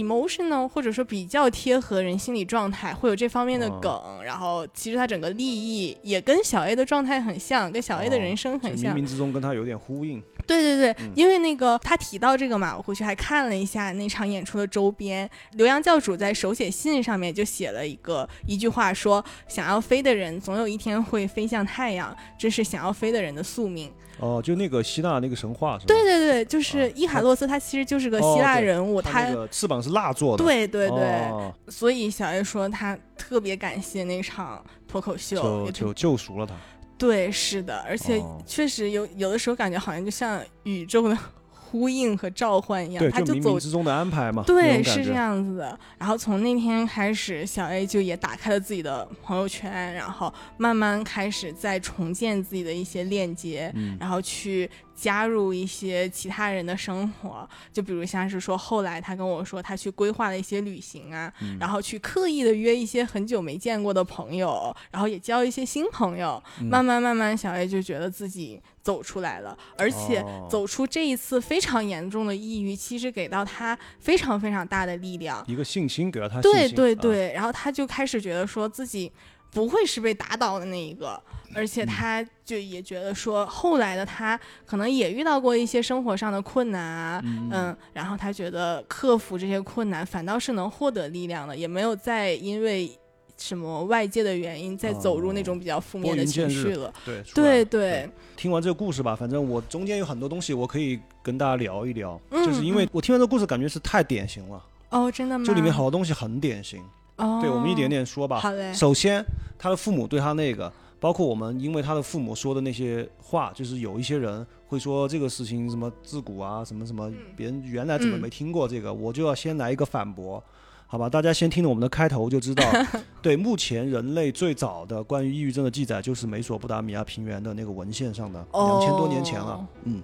emotional，或者说比较贴合人心理状态，会有这方面的哦梗。然后其实他整个立意也跟小 A 的状态很像，跟小 A 的哦人生很像。冥冥之中跟他有点呼应。对对对，嗯因为那个他提到这个嘛，我回去还看了一下那场演出的周边。刘洋教主在手写信上面就写了一个一句话说，想要飞的人总有一天会飞向太阳，这是想要飞的人的宿命。哦，就那个希腊那个神话是吧？对对对，就是啊伊卡洛斯，他其实就是个哦希腊人物，他那个翅膀是蜡做的。对对对，哦所以小 A 说他特别感谢那场脱口秀，就就救赎了他。对，是的，而且哦确实有有的时候感觉好像就像宇宙的 呼应和召唤一样，对，他走冥冥之中的安排嘛。对。是这样子的。然后从那天开始，小 A 就也打开了自己的朋友圈，然后慢慢开始在重建自己的一些链接，嗯，然后去加入一些其他人的生活。就比如像是说，后来他跟我说，他去规划了一些旅行啊，嗯然后去刻意的约一些很久没见过的朋友，然后也交一些新朋友。嗯慢慢慢慢，小 A 就觉得自己走出来了，而且哦走出这一次非常严重的抑郁，其实给到他非常非常大的力量。一个信心给了他信对心。对，对对，然后他就开始觉得说自己不会是被打倒的那一个，而且他就也觉得说，后来的他可能也遇到过一些生活上的困难啊，嗯。嗯，然后他觉得克服这些困难反倒是能获得力量的，也没有再因为什么外界的原因再走入那种比较负面的情绪了。对对对，听完这个故事吧，反正我中间有很多东西我可以跟大家聊一聊，嗯就是因为我听完这个故事感觉是太典型了，哦，真的吗？这里面好多东西很典型。哦，对，我们一点点说吧。好嘞，首先，他的父母对他那个，包括我们因为他的父母说的那些话，就是有一些人会说这个事情什么自古啊，什么什么，别人原来怎么嗯没听过这个，我就要先来一个反驳。好吧，大家先听了我们的开头就知道，对，目前人类最早的关于抑郁症的记载就是美索不达米亚平原的那个文献上的，两千多年前了。哦，嗯，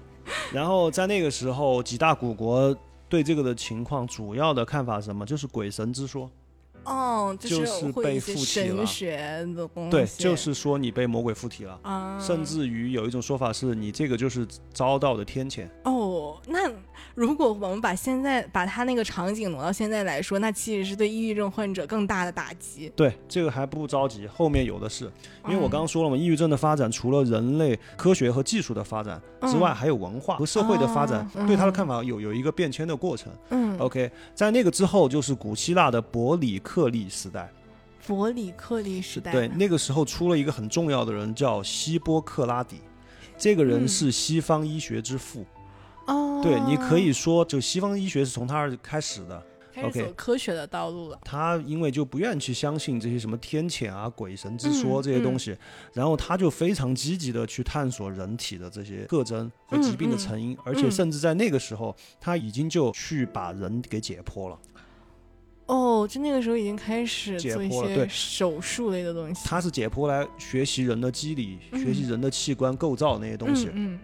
然后在那个时候，几大古国对这个的情况主要的看法是什么？就是鬼神之说，哦，就是被附体了神学的东西，对，就是说你被魔鬼附体了。啊，甚至于有一种说法是你这个就是遭到的天谴，哦，那如果我们把现在把他那个场景挪到现在来说，那其实是对抑郁症患者更大的打击。对这个还不着急，后面有的是。因为我嗯刚刚说了嘛，抑郁症的发展除了人类科学和技术的发展之外，嗯还有文化和社会的发展哦，对他的嗯看法有有一个变迁的过程。嗯，OK，在那个之后就是古希腊的伯里克利时代，伯里克利时代，对，那个时候出了一个很重要的人叫希波克拉底，这个人嗯是西方医学之父。哦，对，你可以说，就西方医学是从他儿开始的。开始走科学的道路了。他因为就不愿去相信这些什么天谴啊、鬼神之说这些东西，然后他就非常积极的去探索人体的这些特征和疾病的成因，而且甚至在那个时候，他已经就去把人给解剖了。哦，就那个时候已经开始做一些手术类的东西。他是解剖来学习人的机理、学习人的器官构造那些东西。嗯，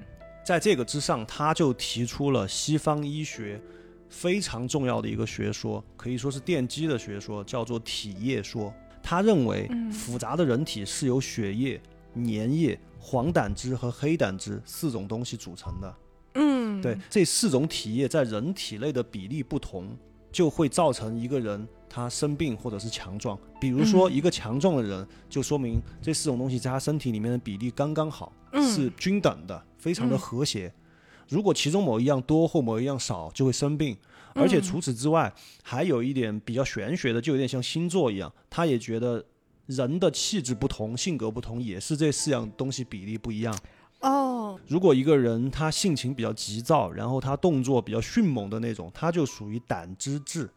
在这个之上，他就提出了西方医学非常重要的一个学说，可以说是奠基的学说，叫做体液说。他认为，复杂的人体是由血液、粘液、黄胆汁和黑胆汁四种东西组成的。嗯，对，这四种体液在人体内的比例不同。就会造成一个人他生病或者是强壮。比如说，一个强壮的人，就说明这四种东西在他身体里面的比例刚刚好，是均等的，非常的和谐。如果其中某一样多或某一样少，就会生病。而且除此之外，还有一点比较玄学的，就有点像星座一样，他也觉得人的气质不同、性格不同，也是这四样东西比例不一样。哦，如果一个人他性情比较急躁，然后他动作比较迅猛的那种，他就属于胆汁质，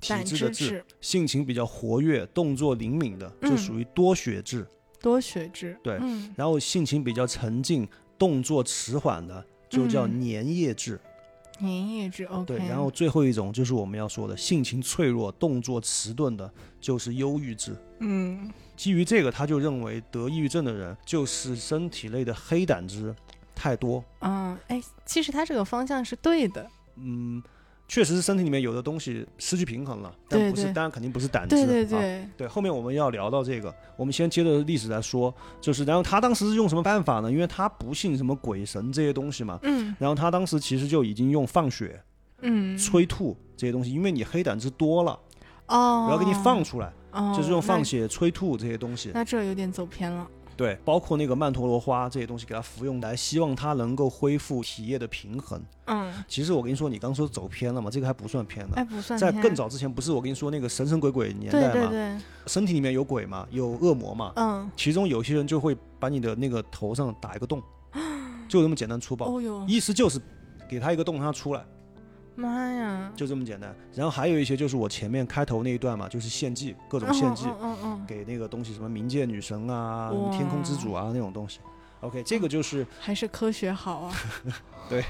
体质的质；性情比较活跃、动作灵敏的，就属于多血质。多血质，对。然后性情比较沉静、动作迟缓的，就叫粘液质。粘液质，OK。对。然后最后一种就是我们要说的性情脆弱、动作迟钝的，就是忧郁质。嗯。基于这个，他就认为得抑郁症的人就是身体内的黑胆汁太多。嗯，哎，其实他这个方向是对的。嗯，确实是身体里面有的东西失去平衡了，但不是，当然肯定不是胆汁。对对对对。后面我们要聊到这个，我们先接着历史来说，就是然后他当时是用什么办法呢？因为他不信什么鬼神这些东西嘛。嗯。然后他当时其实就已经用放血、嗯，催吐这些东西，因为你黑胆汁多了，哦，我要给你放出来。就是用放血、催吐这些东西，那这有点走偏了。对，包括那个曼陀罗花这些东西给他服用来，希望他能够恢复体液的平衡。嗯，其实我跟你说，你刚说走偏了嘛，这个还不算偏的。哎，不算。在更早之前，不是我跟你说那个神神鬼鬼年代嘛？对对对。身体里面有鬼嘛，有恶魔嘛？嗯。其中有些人就会把你的那个头上打一个洞，就这么简单粗暴。哦哟。意思就是给他一个洞，让他出来。妈呀，就这么简单。然后还有一些就是我前面开头那一段嘛，就是献祭，各种献祭，嗯嗯，给那个东西，什么冥界女神啊、天空之主啊那种东西。OK，这个就是还是科学好啊。对，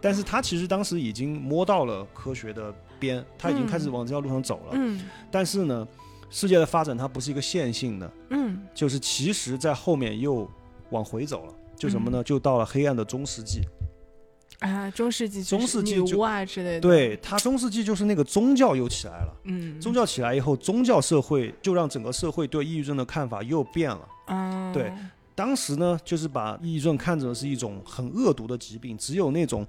但是他其实当时已经摸到了科学的边，他已经开始往这条路上走了。嗯。但是呢，世界的发展它不是一个线性的。嗯。就是其实在后面又往回走了，就什么呢？就到了黑暗的中世纪。啊，中世纪，中世纪就啊之类的。对他，中世纪就是那个宗教又起来了。嗯，宗教起来以后，宗教社会就让整个社会对抑郁症的看法又变了。嗯，对，当时呢，就是把抑郁症看成是一种很恶毒的疾病，只有那种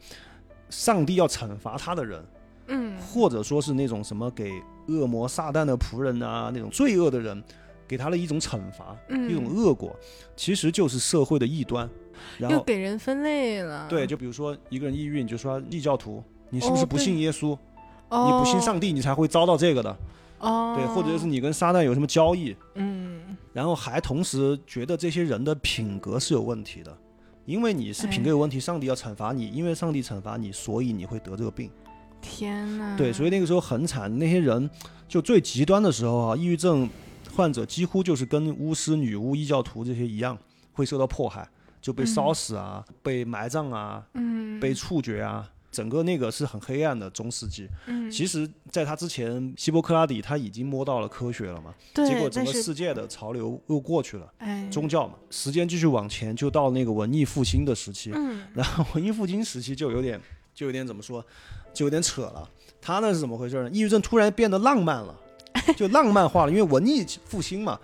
上帝要惩罚他的人，嗯，或者说是那种什么给恶魔撒旦的仆人啊，那种罪恶的人，给他的一种惩罚，一种恶果，其实就是社会的异端。又给人分类了。对，就比如说一个人抑郁，你就说异教徒，你是不是不信耶稣？你不信上帝，你才会遭到这个的。哦，对，或者就是你跟撒旦有什么交易？嗯，然后还同时觉得这些人的品格是有问题的，因为你是品格有问题，上帝要惩罚你，因为上帝惩罚你，所以你会得这个病。天哪！对，所以那个时候很惨，那些人就最极端的时候啊，抑郁症患者几乎就是跟巫师、女巫、异教徒这些一样，会受到迫害。就被烧死啊，被埋葬啊，嗯，被处决啊，整个那个是很黑暗的中世纪。嗯，其实，在他之前，希波克拉底他已经摸到了科学了嘛，对，结果整个世界的潮流又过去了，哎，宗教嘛，时间继续往前，就到那个文艺复兴的时期。嗯，然后文艺复兴时期就有点，就有点怎么说，就有点扯了。他那是怎么回事呢？抑郁症突然变得浪漫了，就浪漫化了，因为文艺复兴嘛。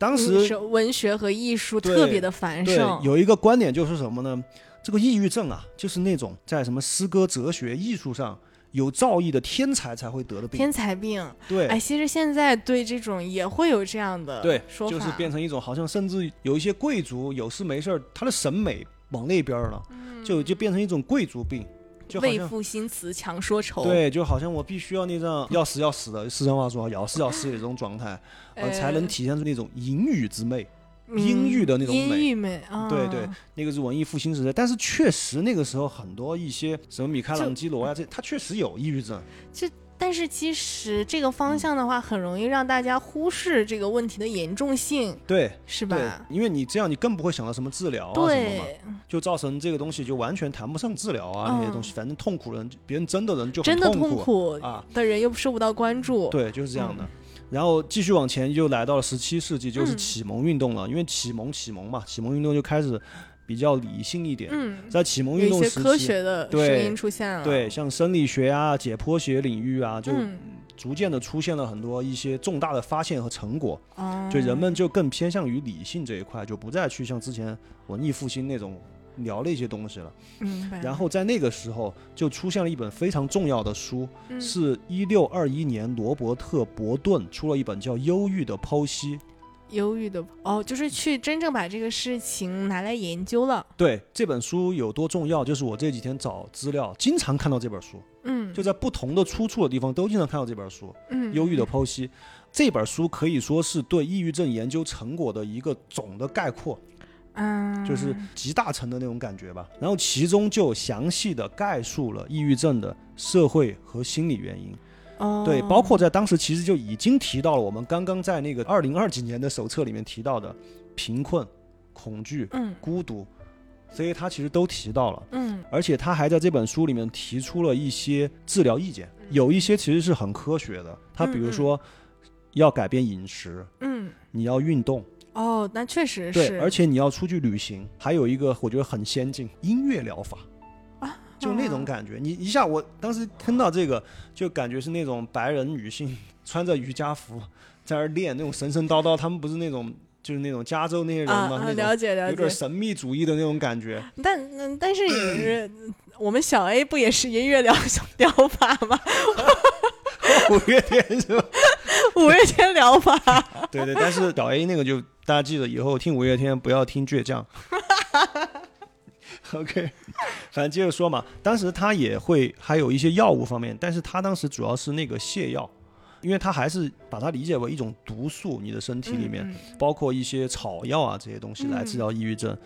当时文学和艺术特别的繁盛。有一个观点就是什么呢？这个抑郁症啊，就是那种在什么诗歌、哲学、艺术上有造诣的天才才会得的病。天才病。对。哎，其实现在对这种也会有这样的对说法，就是变成一种好像甚至有一些贵族有事没事儿，他的审美往那边了，就就变成一种贵族病。为赋新词强说愁。对，就好像我必须要那张要死要死的，四川话说要死要死的这种状态，呃，才能体现出那种隐语之美，阴郁的那种美。阴郁美啊。对对，那个是文艺复兴时代，但是确实那个时候很多一些什么米开朗基罗呀，这他确实有抑郁症。这但是其实这个方向的话，很容易让大家忽视这个问题的严重性，对，是吧？，因为你这样，你更不会想到什么治疗啊什么嘛，对，就造成这个东西就完全谈不上治疗啊、那些东西，反正痛苦人，别人真的人就很嗯真的痛痛苦啊，的人又受不到关注，对，就是这样的。然后继续往前，又来到了十七世纪，就是嗯启蒙运动了。因为启蒙启蒙嘛，启蒙运动就开始比较理性一点。嗯，在启蒙运动时期，科学的对声音出现了，对，像生理学啊、解剖学领域啊，就嗯，逐渐的出现了很多一些重大的发现和成果。哦，就人们就更偏向于理性这一块，就不再去像之前文艺复兴那种聊那些东西了。嗯，然后在那个时候，就出现了一本非常重要的书，嗯是一六二一年罗伯特·伯顿出了一本叫《忧郁的剖析》。忧郁的哦，就是去真正把这个事情拿来研究了，对这本书有多重要，就是我这几天找资料，经常看到这本书，嗯，就在不同的出处的地方都经常看到这本书《嗯，忧郁的剖析》。这本书可以说是对抑郁症研究成果的一个总的概括，嗯，就是集大成的那种感觉吧。然后其中就详细的概述了抑郁症的社会和心理原因。哦，对，包括在当时其实就已经提到了我们刚刚在那个二零二几年的手册里面提到的贫困、恐惧、嗯孤独，所以他其实都提到了。嗯而且他还在这本书里面提出了一些治疗意见，有一些其实是很科学的。他比如说要改变饮食，嗯，你要运动，哦，那确实对，是，而且你要出去旅行。还有一个我觉得很先进，音乐疗法。就那种感觉，你一下，我当时听到这个，就感觉是那种白人女性穿着瑜伽服在那儿练那种神神叨叨，他们不是那种就是那种加州那些人啊吗？啊，了解了解有点，神秘主义的那种感觉。但嗯，但是也是我们小 A 不也是音乐疗 疗法吗？五月天是吧？五月天疗法，对对，但是小 A 那个就大家记得以后听五月天不要听倔强。OK，反正接着说嘛，当时他也会还有一些药物方面，但是他当时主要是那个泻药，因为他还是把它理解为一种毒素，你的身体里面、嗯包括一些草药啊这些东西来治疗抑郁症。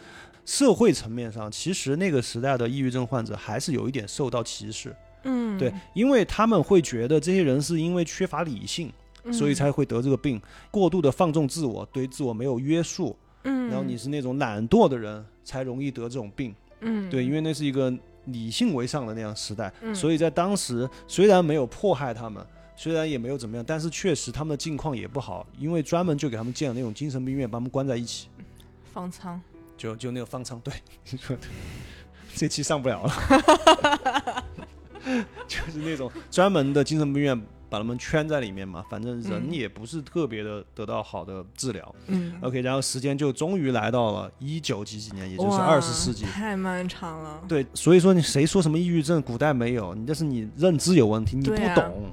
社会层面上，其实那个时代的抑郁症患者还是有一点受到歧视，嗯，对，因为他们会觉得这些人是因为缺乏理性，嗯，所以才会得这个病，过度的放纵自我，对自我没有约束，嗯，然后你是那种懒惰的人，才容易得这种病。嗯，对，因为那是一个理性为上的那样时代，嗯所以在当时虽然没有迫害他们，虽然也没有怎么样，但是确实他们的境况也不好，因为专门就给他们建了那种精神病院，把他们关在一起，方舱，就就那个方舱。对，你说，这期上不了了，就是那种专门的精神病院。把他们圈在里面嘛，反正人嗯也不是特别的得到好的治疗。嗯，OK，然后时间就终于来到了一九几几年，也就是二十世纪。太漫长了，对，所以说你谁说什么抑郁症，古代没有，你这是你认知有问题，你不懂。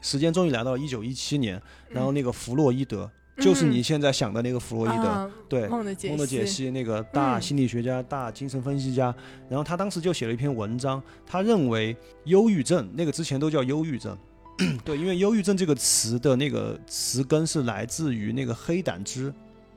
时间终于来到了一九一七年，然后那个弗洛伊德，就是你现在想的那个弗洛伊德，啊对，梦的解梦的解析那个大嗯心理学家、大精神分析家，然后他当时就写了一篇文章，他认为忧郁症那个之前都叫忧郁症，对，因为忧郁症这个词的那个词根是来自于那个黑胆汁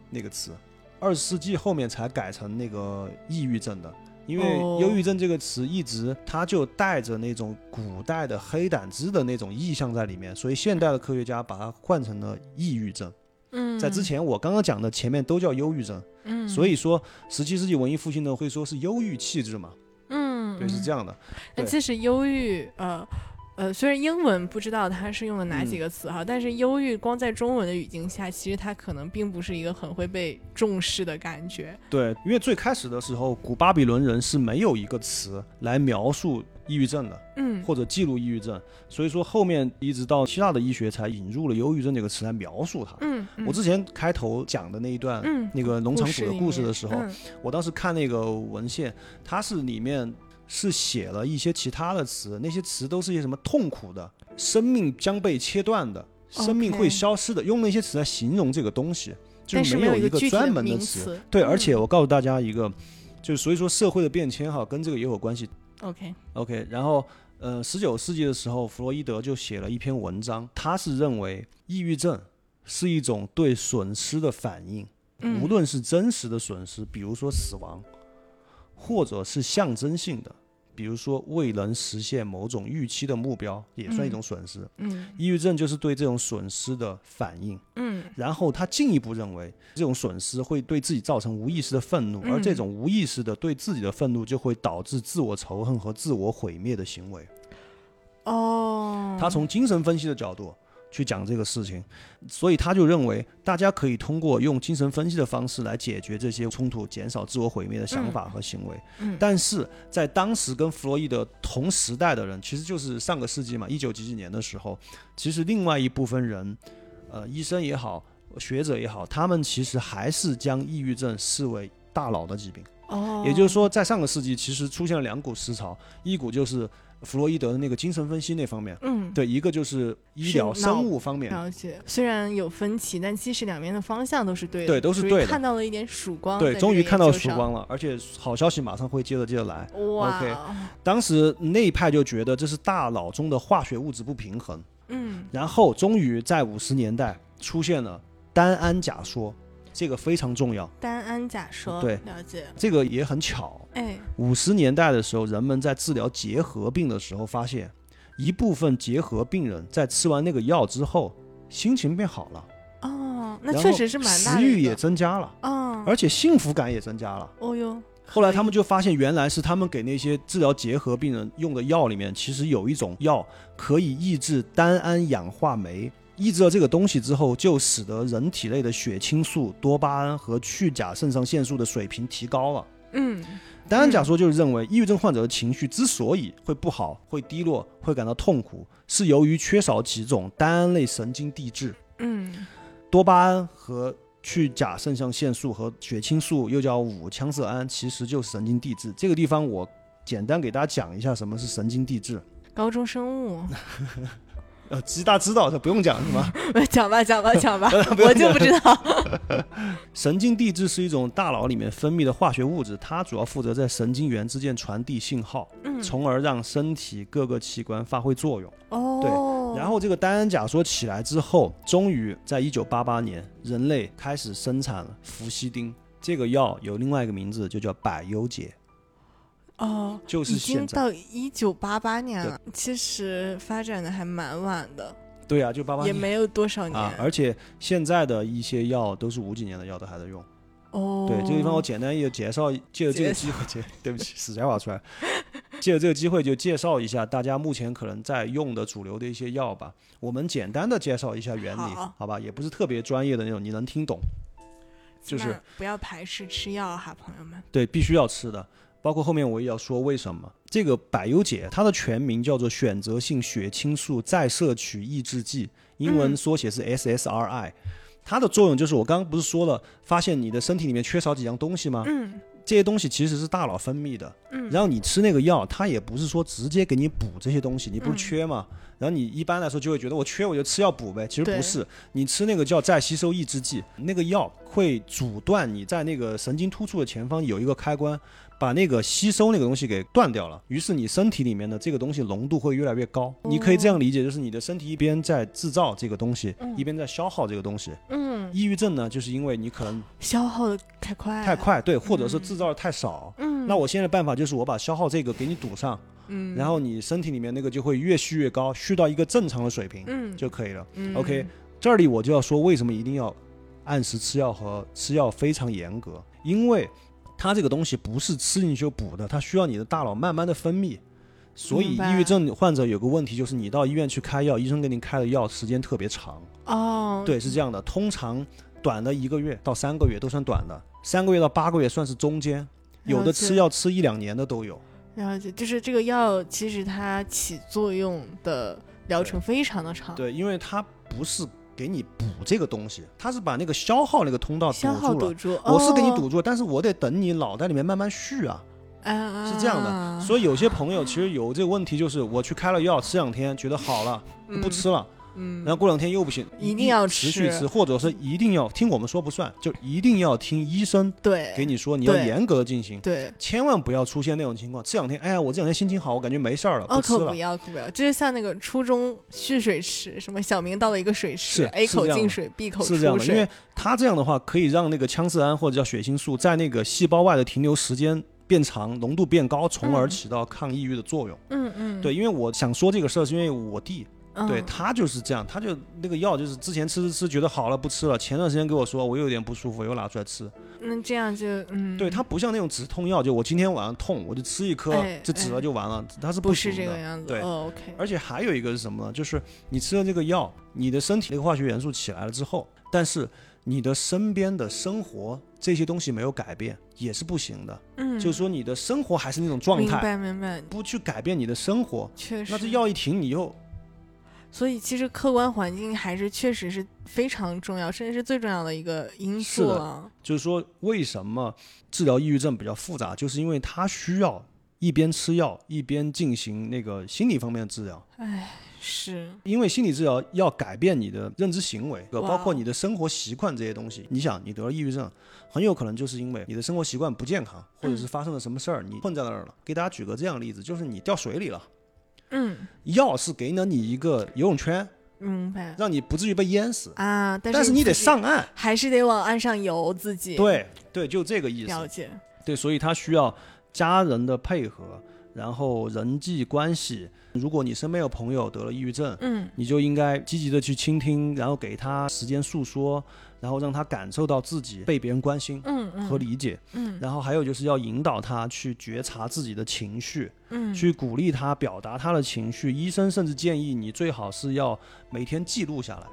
那个词，二十世纪后面才改成那个抑郁症的。因为哦忧郁症这个词一直它就带着那种古代的黑胆汁的那种意象在里面，所以现代的科学家把它换成了抑郁症。嗯，在之前我刚刚讲的前面都叫忧郁症，嗯，所以说十七世纪文艺复兴呢会说是忧郁气质嘛，嗯，对，是这样。的。那其实忧郁，呃。呃，虽然英文不知道它是用了哪嗯几个词哈，但是忧郁光在中文的语境下，其实它可能并不是一个很会被重视的感觉。对，因为最开始的时候，古巴比伦人是没有一个词来描述抑郁症的，嗯，或者记录抑郁症，所以说后面一直到希腊的医学才引入了忧郁症这个词来描述它。嗯，嗯我之前开头讲的那一段，嗯那个农场主的故事的时候，嗯我当时看那个文献，它是里面是写了一些其他的词，那些词都是一些什么痛苦的、生命将被切断的、生命会消失的，用那些词来形容这个东西，就是没有一个专门的词。词。对，嗯而且我告诉大家一个，就是所以说社会的变迁哈，跟这个也有关系。OK，OK，然后呃，十九世纪的时候，弗洛伊德就写了一篇文章，他是认为抑郁症是一种对损失的反应，嗯无论是真实的损失，比如说死亡，或者是象征性的，比如说未能实现某种预期的目标，也算一种损失。嗯抑郁症就是对这种损失的反应。嗯然后他进一步认为，这种损失会对自己造成无意识的愤怒，嗯而这种无意识的对自己的愤怒就会导致自我仇恨和自我毁灭的行为。哦，他从精神分析的角度去讲这个事情，所以他就认为大家可以通过用精神分析的方式来解决这些冲突，减少自我毁灭的想法和行为。嗯但是在当时跟弗洛伊德同时代的人，其实就是上个世纪嘛，一九几几年的时候，其实另外一部分人，呃，医生也好，学者也好，他们其实还是将抑郁症视为大脑的疾病。哦，也就是说，在上个世纪其实出现了两股思潮，一股就是弗洛伊德的那个精神分析那方面。嗯，对，一个就是医疗生物方面，了解。虽然有分歧，但其实两边的方向都是对的，对都是对的看到了一点曙光，对，终于看到。曙光了，而且好消息马上会接着接着来。哇 OK 当时那一派就觉得这是大脑中的化学物质不平衡，嗯然后终于在五十年代出现了单胺假说，这个非常重要，单胺假说，对了解。这个也很巧。哎，五十年代的时候，人们在治疗结核病的时候发现，一部分结核病人在吃完那个药之后，心情变好了，哦，那确实是蛮大的食欲也增加了，哦，而且幸福感也增加了。哦哟，后来他们就发现，原来是他们给那些治疗结核病人用的药里面，其实有一种药可以抑制单胺氧化酶。抑制了这个东西之后，就使得人体内的血清素、多巴胺和去甲肾上腺素的水平提高了。嗯单胺假说就是认为，抑郁症患者的情绪之所以会不好、会低落、会感到痛苦，是由于缺少几种单胺类神经递质，嗯多巴胺和去甲肾上腺素和血清素，又叫五羟色胺，其实就是神经递质。这个地方我简单给大家讲一下什么是神经递质。高中生物，呃，其实大家知道，这不用讲是吗？讲吧讲吧讲吧，我就不知道。神经递质是一种大脑里面分泌的化学物质，它主要负责在神经元之间传递信号，嗯，从而让身体各个器官发挥作用。哦，对然后这个单胺假说起来之后，终于在一九八八年，人类开始生产了氟西汀。这个药有另外一个名字，就叫百忧解，哦，就是已经现在。到一九八八年了，其实发展的还蛮晚的，对啊，就八八年也没有多少年。啊，而且现在的一些药都是五几年的药都还在用。哦，对，这个地方我简单也介绍，借着这个机会，借对不起，死在话出来，借着这个机会就介绍一下大家目前可能在用的主流的一些药吧。我们简单的介绍一下原理，好吧？也不是特别专业的那种，你能听懂。就是不要排斥吃药哈，朋友们。对，必须要吃的。包括后面我也要说为什么这个百忧解，它的全名叫做选择性血清素再摄取抑制剂，英文嗯缩写是 SSRI。它的作用就是我刚刚不是说了，发现你的身体里面缺少几样东西吗？嗯这些东西其实是大脑分泌的。嗯，然后你吃那个药，它也不是说直接给你补这些东西，你不是嗯缺吗？然后你一般来说就会觉得我缺我就吃药补呗，其实不是，你吃那个叫再吸收抑制剂，那个药会阻断你在那个神经突触的前方有一个开关，把那个吸收那个东西给断掉了，于是你身体里面的这个东西浓度会越来越高。你可以这样理解，就是你的身体一边在制造这个东西，嗯。一边在消耗这个东西。嗯，抑郁症呢，就是因为你可能消耗的太快，太，快，对，或者是嗯制造的太少。嗯，那我现在的办法就是我把消耗这个给你堵上，嗯，然后你身体里面那个就会越蓄越高，蓄到一个正常的水平嗯。就可以了。嗯。OK，这里我就要说为什么一定要按时吃药和吃药非常严格，因为它这个东西不是吃进去就补的，它需要你的大脑慢慢的分泌。所以抑郁症患者有个问题就是，你到医院去开药，医生给你开的药时间特别长。哦，对，是这样的，通常短的一个月到三个月都算短的，三个月到八个月算是中间，有的吃药吃一两年的都有。了解，就是这个药其实它起作用的疗程非常的长，对，因为它不是给你补这个东西，它是把那个消耗那个通道堵消耗住了。堵住，我是给你哦堵住了，但是我得等你脑袋里面慢慢续啊，啊，是这样的。所以有些朋友其实有这个问题，就是我去开了药，吃两天觉得好了，不吃了，嗯，然后过两天又不行，一定要持续吃，或者是一定要听我们说不算，就一定要听医生对，给你说，你要严格的进行。对。千万不要出现那种情况，这两天，哎呀，我这两天心情好，我感觉没事儿了，哦，可不。要，可不要，就是像那个初中蓄水池，什么小明到了一个水池是，A 口进水，B 口出是这样的，因为它这样的话可以让那个羟色胺或者叫血清素在那个细胞外的停留时间变长，浓度变高，从而嗯起到抗抑郁的作用。嗯嗯，对，因为我想说这个事儿，是因为我弟，嗯对他就是这样，他就那个药就是之前吃吃吃觉得好了不吃了，前段时间跟我说我有点不舒服，又拿出来吃。那这样就嗯，对，他不像那种止痛药，就我今天晚上痛我就吃一颗哎就止了哎就完了，它是不行的是这个样子。对哦，OK，而且还有一个是什么呢？就是你吃了这个药，你的身体那个化学元素起来了之后，但是你的身边的生活这些东西没有改变，也是不行的。嗯，就是说你的生活还是那种状态明，白明白，不去改变你的生活，确实。那这药一停，你又所以其实客观环境还是确实是非常重要，甚至是最重要的一个因素了。就是说为什么治疗抑郁症比较复杂，就是因为它需要一边吃药一边进行那个心理方面的治疗。哎，是，因为心理治疗要改变你的认知行为，哇包括你的生活习惯这些东西。你想，你得了抑郁症，很有可能就是因为你的生活习惯不健康，或者是发生了什么事儿，你困在那儿了。给大家举个这样的例子，就是你掉水里了，嗯，药是给了你一个游泳圈，明白让你不至于被淹死，啊。但是但是你得，上岸。还是得往岸上游自己。，对对，就这个意思。了解。对，所以他需要家人的配合，然后人际关系。如果你身边有朋友得了抑郁症，嗯你就应该积极的去倾听，然后给他时间诉说，然后让他感受到自己被别人关心和理解。嗯然后还有就是要引导他去觉察自己的情绪，嗯，去鼓励他表达他的情绪。医生甚至建议你最好是要每天记录下来，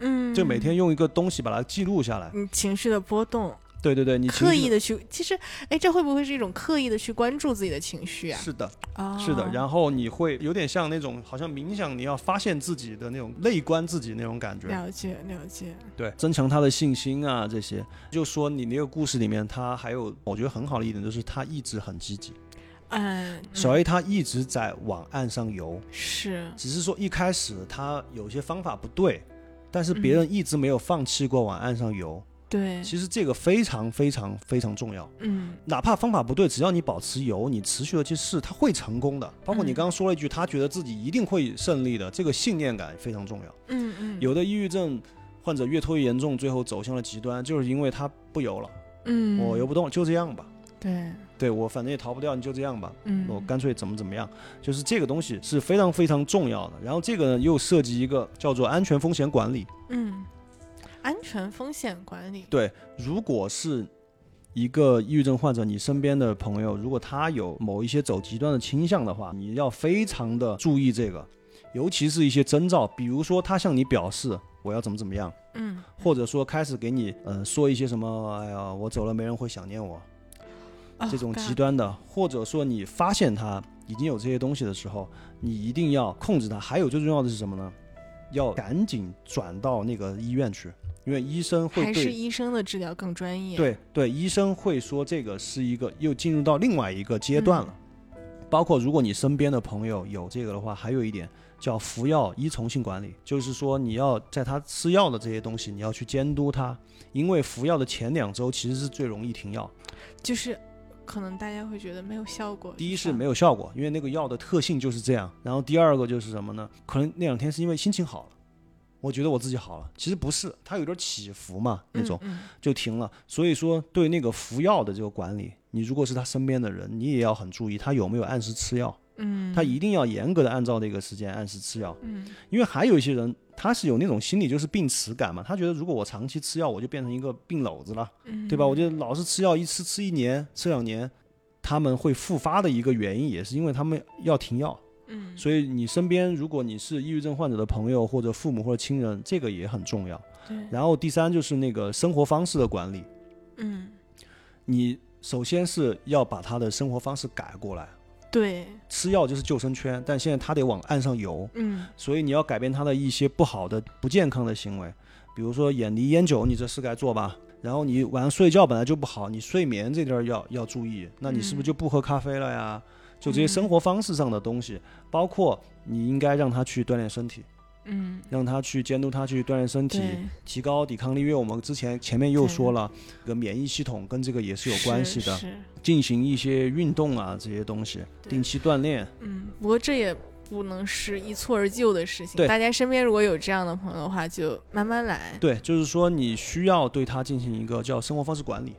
嗯，就每天用一个东西把它记录下来。你情绪的波动，对对对，你刻意的去，其实，哎，这会不会是一种刻意的去关注自己的情绪啊？是的，啊，是的，然后你会有点像那种好像冥想，你要发现自己的那种内观自己那种感觉。了解了解，对，增强他的信心啊，这些。就说你那个故事里面，他还有我觉得很好的一点，就是他一直很积极。嗯，小嗯 A 他一直在往岸上游，是，只是说一开始他有些方法不对，但是别人一直没有放弃过往岸上游。对，其实这个非常非常非常重要，嗯哪怕方法不对，只要你保持游，你持续的去试，他会成功的。包括你嗯刚刚说了一句，他觉得自己一定会胜利的，这个信念感非常重要。嗯嗯，有的抑郁症患者越拖越严重，最后走向了极端，就是因为他不游了，嗯，我游不动，就这样吧。对，对我反正也逃不掉，你就这样吧，嗯，我干脆怎么怎么样，就是这个东西是非常非常重要的。然后这个呢又涉及一个叫做安全风险管理。嗯，安全风险管理，对，如果是一个抑郁症患者，你身边的朋友如果他有某一些走极端的倾向的话，你要非常的注意这个，尤其是一些征兆，比如说他向你表示我要怎么怎么样，嗯，或者说开始给你呃说一些什么，哎呀，我走了没人会想念我。哦这种极端的，或者说你发现他已经有这些东西的时候，你一定要控制他。还有最重要的是什么呢？要赶紧转到那个医院去，因为医生会还是医生的治疗更专业，，对对，医生会说这个是一个又进入到另外一个阶段了。包括如果你身边的朋友有这个的话，还有一点叫服药依从性管理，就是说你要在他吃药的这些东西，你要去监督他，因为服药的前两周其实是最容易停药。就是可能大家会觉得没有效果，第一是没有效果，因为那个药的特性就是这样。然后第二个就是什么呢？可能那两天是因为心情好了，我觉得我自己好了，其实不是，它有点起伏嘛，那种嗯就停了。所以说对那个服药的这个管理，你如果是他身边的人，你也要很注意他有没有按时吃药，嗯，他一定要严格的按照那个时间按时吃药。嗯因为还有一些人他是有那种心理就是病耻感嘛，他觉得如果我长期吃药，我就变成一个病篓子了。嗯，对吧？我觉得老是吃药，一吃吃一年、吃两年，他们会复发的一个原因，也是因为他们要停药。嗯，所以你身边如果你是抑郁症患者的朋友或者父母或者亲人，这个也很重要。对，然后第三就是那个生活方式的管理，嗯你首先是要把他的生活方式改过来。对，吃药就是救生圈，但现在他得往岸上游，嗯所以你要改变他的一些不好的、不健康的行为，比如说远离烟酒，你这事该做吧。然后你晚上睡觉本来就不好，你睡眠这点儿要要注意。那你是不是嗯就不喝咖啡了呀？就这些嗯生活方式上的东西，包括你应该让他去锻炼身体，嗯，让他去监督他去锻炼身体，提高抵抗力。因为我们之前前面又说了，这个免疫系统跟这个也是有关系的，进行一些运动啊这些东西，定期锻炼。嗯，不过这也不能是一蹴而就的事情。对大家身边如果有这样的朋友的话，就慢慢来。对，就是说你需要对他进行一个叫生活方式管理。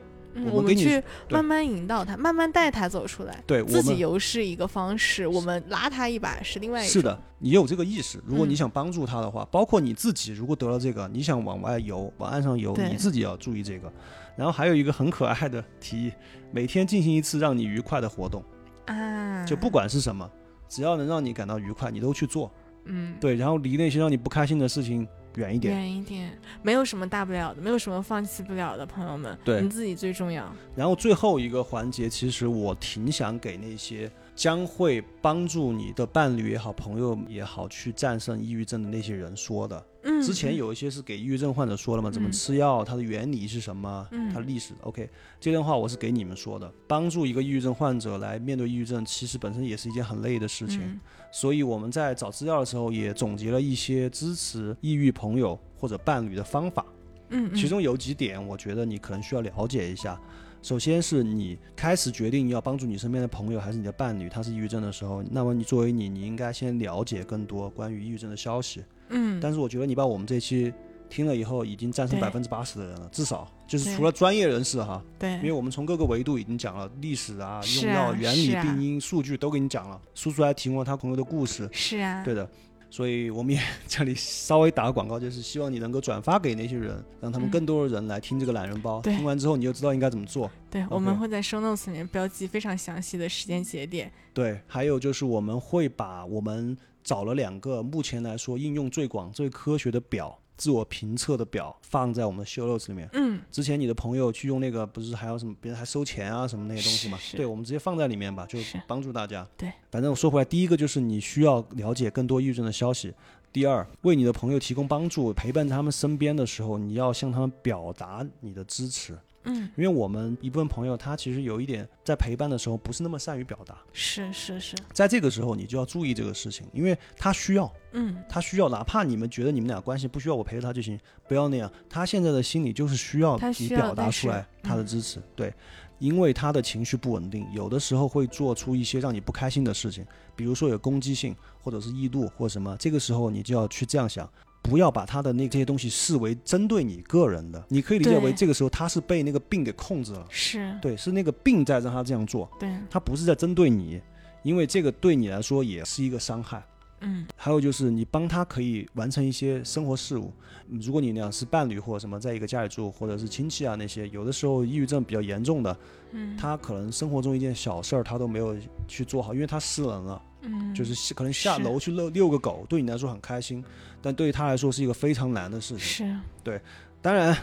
我们去慢慢引导他，慢慢带他走出来。对自己游是一个方式，我们拉他一把是另外一种。是的，你有这个意识。如果你嗯想帮助他的话，包括你自己，如果得了这个，你想往外游，往岸上游，你自己要注意这个。然后还有一个很可爱的提议，每天进行一次让你愉快的活动，啊，就不管是什么，只要能让你感到愉快，你都去做。嗯，对，然后离那些让你不开心的事情远一点。远一点，没有什么大不了的，没有什么放弃不了的，朋友们，对你自己最重要。然后最后一个环节，其实我挺想给那些将会帮助你的伴侣也好、朋友也好去战胜抑郁症的那些人说的。嗯，之前嗯有一些是给抑郁症患者说了嘛，怎么嗯吃药，它的原理是什么，嗯它的历史。OK，这段话我是给你们说的。帮助一个抑郁症患者来面对抑郁症，其实本身也是一件很累的事情。嗯所以我们在找资料的时候，也总结了一些支持抑郁朋友或者伴侣的方法。嗯，嗯其中有几点，我觉得你可能需要了解一下。首先是你开始决定要帮助你身边的朋友还是你的伴侣，他是抑郁症的时候，那么你作为你，你应该先了解更多关于抑郁症的消息。嗯，但是我觉得你把我们这期听了以后，已经战胜百分之八十的人了，至少就是除了专业人士哈，对，因为我们从各个维度已经讲了历史啊、用药啊原理、啊。病因、数据都给你讲了，叔叔还提供了他朋友的故事，是啊，对的。所以我们也 这里稍微打个广告，就是希望你能够转发给那些人，让他们嗯更多的人来听这个懒人包。对听完之后，你就知道应该怎么做。对，我们会在 show notes 里面标记非常详细的时间节点。对，还有就是我们会把我们找了两个目前来说应用最广、最科学的表，自我评测的表，放在我们的 show notes 里面。嗯，之前你的朋友去用那个，不是还有什么别人还收钱啊什么那些东西嘛？是是对，我们直接放在里面吧，就是帮助大家。对，反正我说回来，第一个就是你需要了解更多抑郁症的消息。第二，为你的朋友提供帮助，陪伴他们身边的时候，你要向他们表达你的支持。嗯，因为我们一部分朋友他其实有一点在陪伴的时候不是那么善于表达，是是是，在这个时候你就要注意这个事情，因为他需要，嗯，他需要，哪怕你们觉得你们俩关系不需要我陪着他就行，不要那样。他现在的心里就是需要你表达出来他的嗯。支持，对，因为他的情绪不稳定，有的时候会做出一些让你不开心的事情，比如说有攻击性，或者是易怒或什么，这个时候你就要去这样想。不要把他的那这些东西视为针对你个人的，你可以理解为这个时候他是被那个病给控制了，是，对，是那个病在让他这样做，对，他不是在针对你，因为这个对你来说也是一个伤害。嗯。还有就是你帮他可以完成一些生活事务。嗯如果你俩是伴侣或者什么，在一个家里住，或者是亲戚啊那些，有的时候抑郁症比较严重的，嗯，他可能生活中一件小事儿他都没有去做好，因为他失能了，嗯，就是可能下楼去遛遛个狗，对你来说很开心，但对于他来说是一个非常难的事情。是，对当然，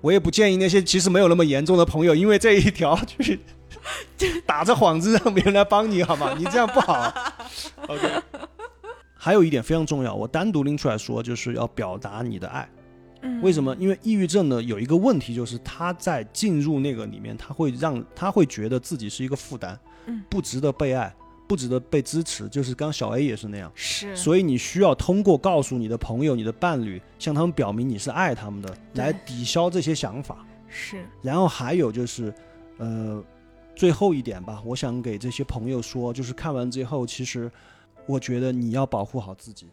我也不建议那些其实没有那么严重的朋友，因为这一条去 打着幌子让别人来帮你，好吗？你这样不好。OK。还有一点非常重要，我单独拎出来说，就是要表达你的爱。嗯，为什么？因为抑郁症呢有一个问题，就是他在进入那个里面，他会让他会觉得自己是一个负担嗯，不值得被爱，不值得被支持。就是刚小 A 也是那样。是，所以你需要通过告诉你的朋友、你的伴侣，向他们表明你是爱他们的，来抵消这些想法。是，然后还有就是，呃，最后一点吧，我想给这些朋友说，就是看完之后，其实我觉得你要保护好自己，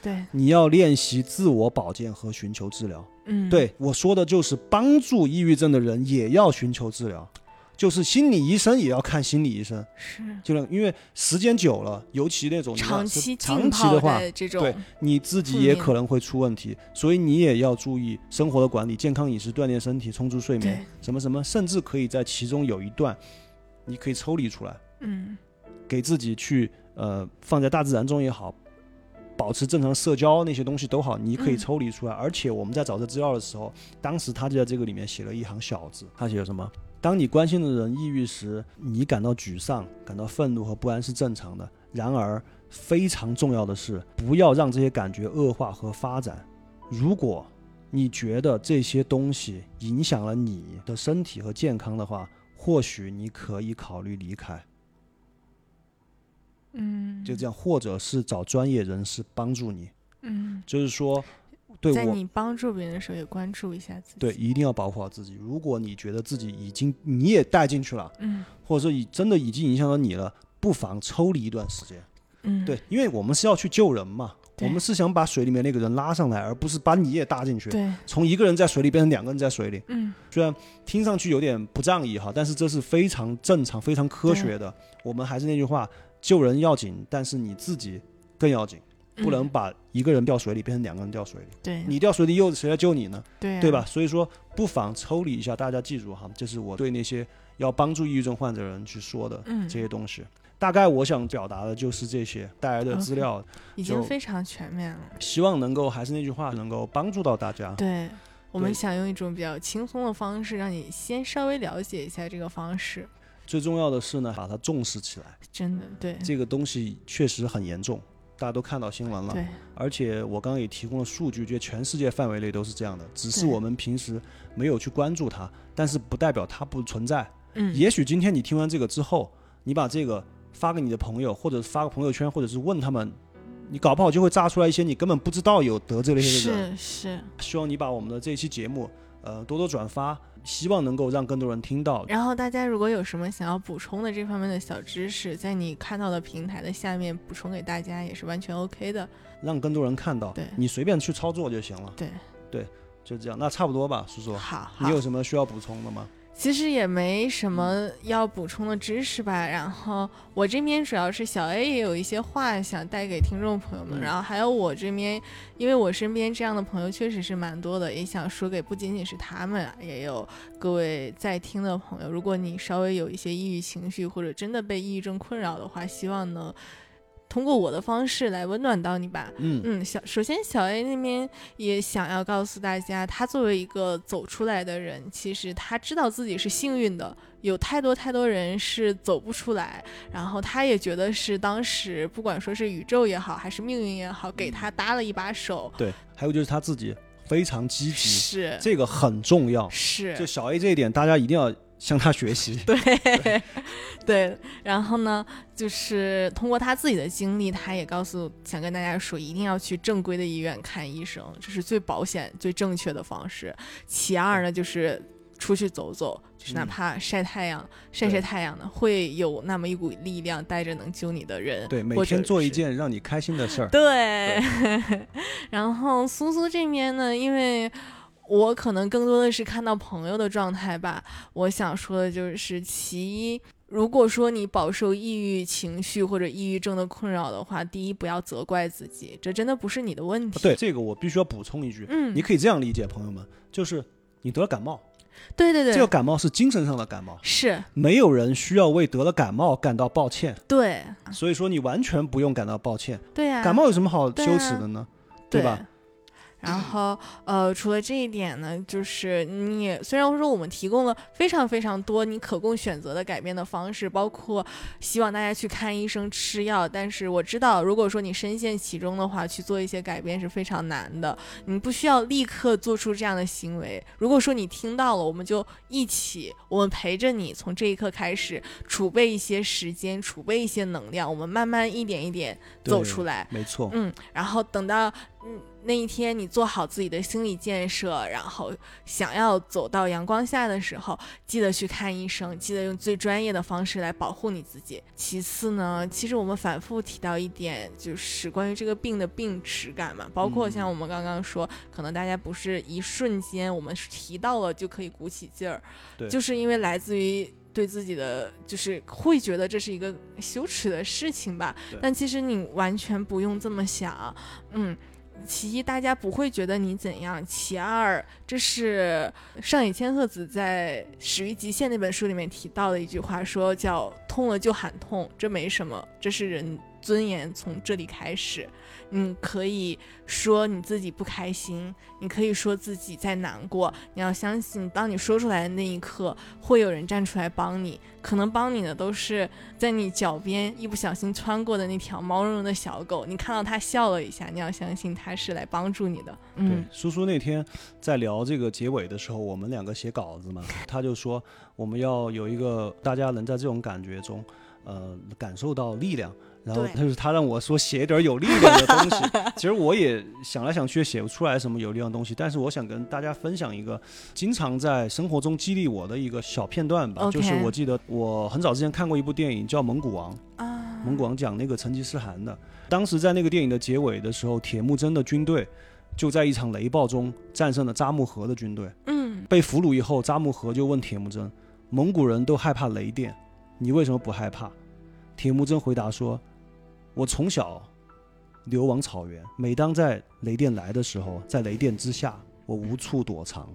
对，你要练习自我保健和寻求治疗。嗯，，对我说的就是帮助抑郁症的人也要寻求治疗，就是心理医生也要看心理医生，是。就让因为时间久了，尤其那种长期长期的话，在这种，对你自己也可能会出问题，所以你也要注意生活的管理、健康饮食、锻炼身体、充足睡眠，什么什么，甚至可以在其中有一段，你可以抽离出来，嗯，给自己去呃放在大自然中也好，保持正常社交那些东西都好，你可以嗯。抽离出来。而且我们在找这资料的时候，当时他就在这个里面写了一行小字，他写了什么？当你关心的人抑郁时，你感到沮丧、感到愤怒和不安是正常的。然而，非常重要的是，不要让这些感觉恶化和发展。如果你觉得这些东西影响了你的身体和健康的话，或许你可以考虑离开。嗯，就这样，或者是找专业人士帮助你。嗯，就是说，对我在你帮助别人的时候，也关注一下自己，对，一定要保护好自己。如果你觉得自己已经你也带进去了，嗯或者说已真的已经影响到你了，不妨抽离一段时间。嗯，对，因为我们是要去救人嘛，我们是想把水里面那个人拉上来，而不是把你也搭进去。对，从一个人在水里变成两个人在水里，嗯，虽然听上去有点不仗义哈，但是这是非常正常、非常科学的。我们还是那句话，救人要紧，但是你自己更要紧，不能嗯把一个人掉水里变成两个人掉水里。对你掉水里又谁来救你呢？对啊对吧？？所以说，不妨抽离一下，大家记住哈，这是我对那些要帮助抑郁症患者的人去说的嗯这些东西。大概我想表达的就是这些带来的资料，已经非常全面了。希望能够还是那句话，能够帮助到大家。对，我们想用一种比较轻松的方式，让你先稍微了解一下这个方式。最重要的是呢，把它重视起来。真的，对，这个东西确实很严重，大家都看到新闻了。对，而且我刚刚也提供了数据，觉得全世界范围内都是这样的，只是我们平时没有去关注它，但是不代表它不存在。嗯，也许今天你听完这个之后，你把这个发给你的朋友，或者发个朋友圈，或者是问他们，你搞不好就会炸出来一些你根本不知道有得罪了一些人。是是。希望你把我们的这一期节目，呃，多多转发，希望能够让更多人听到。然后大家如果有什么想要补充的这方面的小知识，在你看到的平台的下面补充给大家也是完全 OK 的。让更多人看到对，你随便去操作就行了，对对，就这样。那差不多吧，叔叔，好，好你有什么需要补充的吗？其实也没什么要补充的知识吧。然后我这边主要是小 A 也有一些话想带给听众朋友们，嗯然后还有我这边，因为我身边这样的朋友确实是蛮多的，也想说给不仅仅是他们，也有各位在听的朋友。如果你稍微有一些抑郁情绪，或者真的被抑郁症困扰的话，希望能通过我的方式来温暖到你吧。嗯嗯，小首先小 A 那边也想要告诉大家，他作为一个走出来的人，其实他知道自己是幸运的，有太多太多人是走不出来，然后他也觉得是当时不管说是宇宙也好，还是命运也好，给他搭了一把手，对，还有就是他自己非常积极，是这个很重要。是就小 A 这一点，大家一定要向他学习。对 对，然后呢，就是通过他自己的经历，他也告诉想跟大家说，一定要去正规的医院看医生，这是最保险、最正确的方式。其二呢，就是出去走走，就是哪嗯怕晒太阳、晒晒太阳呢，会有那么一股力量带着能救你的人。对，每天做一件让你开心的事儿。对，然后苏苏这边呢，因为我可能更多的是看到朋友的状态吧，我想说的就是，其一，如果说你饱受抑郁情绪或者抑郁症的困扰的话，第一不要责怪自己，这真的不是你的问题。对，这个我必须要补充一句，嗯，你可以这样理解，朋友们，就是你得了感冒，对对对，这个感冒是精神上的感冒，是没有人需要为得了感冒感到抱歉，对所以说你完全不用感到抱歉。对呀、感冒有什么好羞耻的呢？对吧？然后，呃，除了这一点呢，就是你也虽然说我们提供了非常非常多你可供选择的改变的方式，包括希望大家去看医生、吃药，但是我知道，如果说你深陷其中的话，去做一些改变是非常难的。你不需要立刻做出这样的行为。如果说你听到了，我们就一起，我们陪着你，从这一刻开始储备一些时间，储备一些能量，我们慢慢一点一点走出来。没错，嗯，然后等到嗯那一天你做好自己的心理建设，然后想要走到阳光下的时候，记得去看医生，记得用最专业的方式来保护你自己。其次呢，其实我们反复提到一点，就是关于这个病的病耻感嘛，包括像我们刚刚说，可能大家不是一瞬间我们提到了就可以鼓起劲儿，对就是因为来自于。对自己的就是会觉得这是一个羞耻的事情吧，但其实你完全不用这么想，嗯，其一，大家不会觉得你怎样；其二，这是上野千鹤子在《始于极限》那本书里面提到的一句话，说叫“痛了就喊痛”，这没什么，这是人尊严从这里开始。你可以说你自己不开心，你可以说自己在难过，你要相信，当你说出来的那一刻，会有人站出来帮你。可能帮你的都是在你脚边一不小心穿过的那条毛茸茸的小狗，你看到它笑了一下，你要相信它是来帮助你的。对嗯，，苏苏那天在聊这个结尾的时候，我们两个写稿子嘛，他就说我们要有一个大家能在这种感觉中，呃，感受到力量。然后他就是他让我说写一点有力量的东西，其实我也想来想去也写不出来什么有力量的东西，但是我想跟大家分享一个经常在生活中激励我的一个小片段吧。就是我记得我很早之前看过一部电影叫《蒙古王》，啊，蒙古王讲那个成吉思汗的，当时在那个电影的结尾的时候，铁木真的军队就在一场雷暴中战胜了扎木合的军队。嗯，被俘虏以后，扎木合就问铁木真：“蒙古人都害怕雷电，你为什么不害怕？”铁木真回答说：“我从小流亡草原，每当在雷电来的时候，在雷电之下，我无处躲藏。”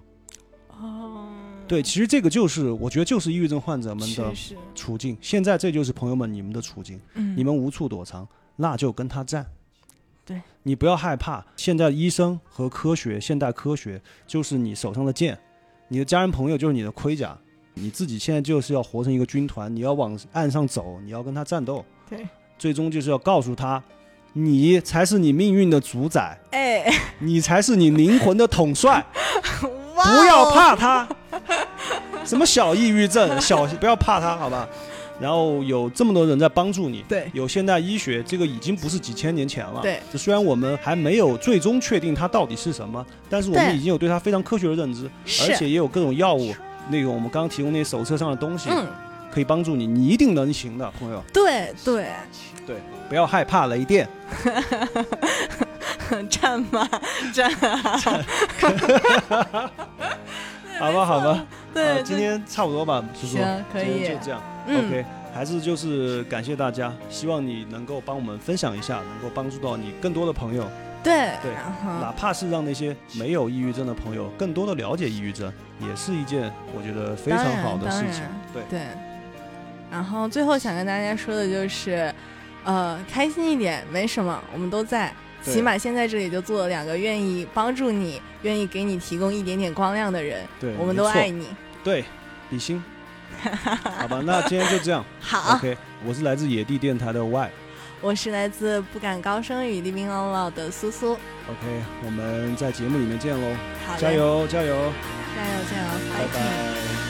哦，对，其实这个就是我觉得就是抑郁症患者们的，处境。现在这就是朋友们你们的处境，嗯，你们无处躲藏，那就跟他战。对你不要害怕，现在医生和科学，现代科学就是你手上的剑，你的家人朋友就是你的盔甲，你自己现在就是要活成一个军团，你要往岸上走，你要跟他战斗，对，最终就是要告诉他，你才是你命运的主宰，哎，你才是你灵魂的统帅，哇不要哦，怕他。什么小抑郁症，小不要怕他，好吧？然后有这么多人在帮助你，对。有现代医学，这个已经不是几千年前了。对，这虽然我们还没有最终确定它到底是什么，但是我们已经有对它非常科学的认知，而且也有各种药物，那个我们刚刚提供那些手册上的东西，嗯，可以帮助你，你一定能行的，朋友。对对，对，不要害怕雷电。战吗战啊，好吧，好吧，对，啊今天差不多吧，叔叔，行可以。就这样。嗯。OK，还是就是感谢大家，希望你能够帮我们分享一下，能够帮助到你更多的朋友，对对哪怕是让那些没有抑郁症的朋友更多的了解抑郁症，也是一件我觉得非常好的事情。对，对，然后最后想跟大家说的就是，呃，开心一点，没什么，我们都在。起码现在这里就坐了两个愿意帮助你、愿意给你提供一点点光亮的人，对，我们都爱你。对，比心。好吧，那今天就这样。好 OK，我是来自野地电台的 Y。我是来自不敢高声语 Living On Loud 的苏苏。OK，我们在节目里面见喽，好嘞，加油加油，加油加油。拜拜。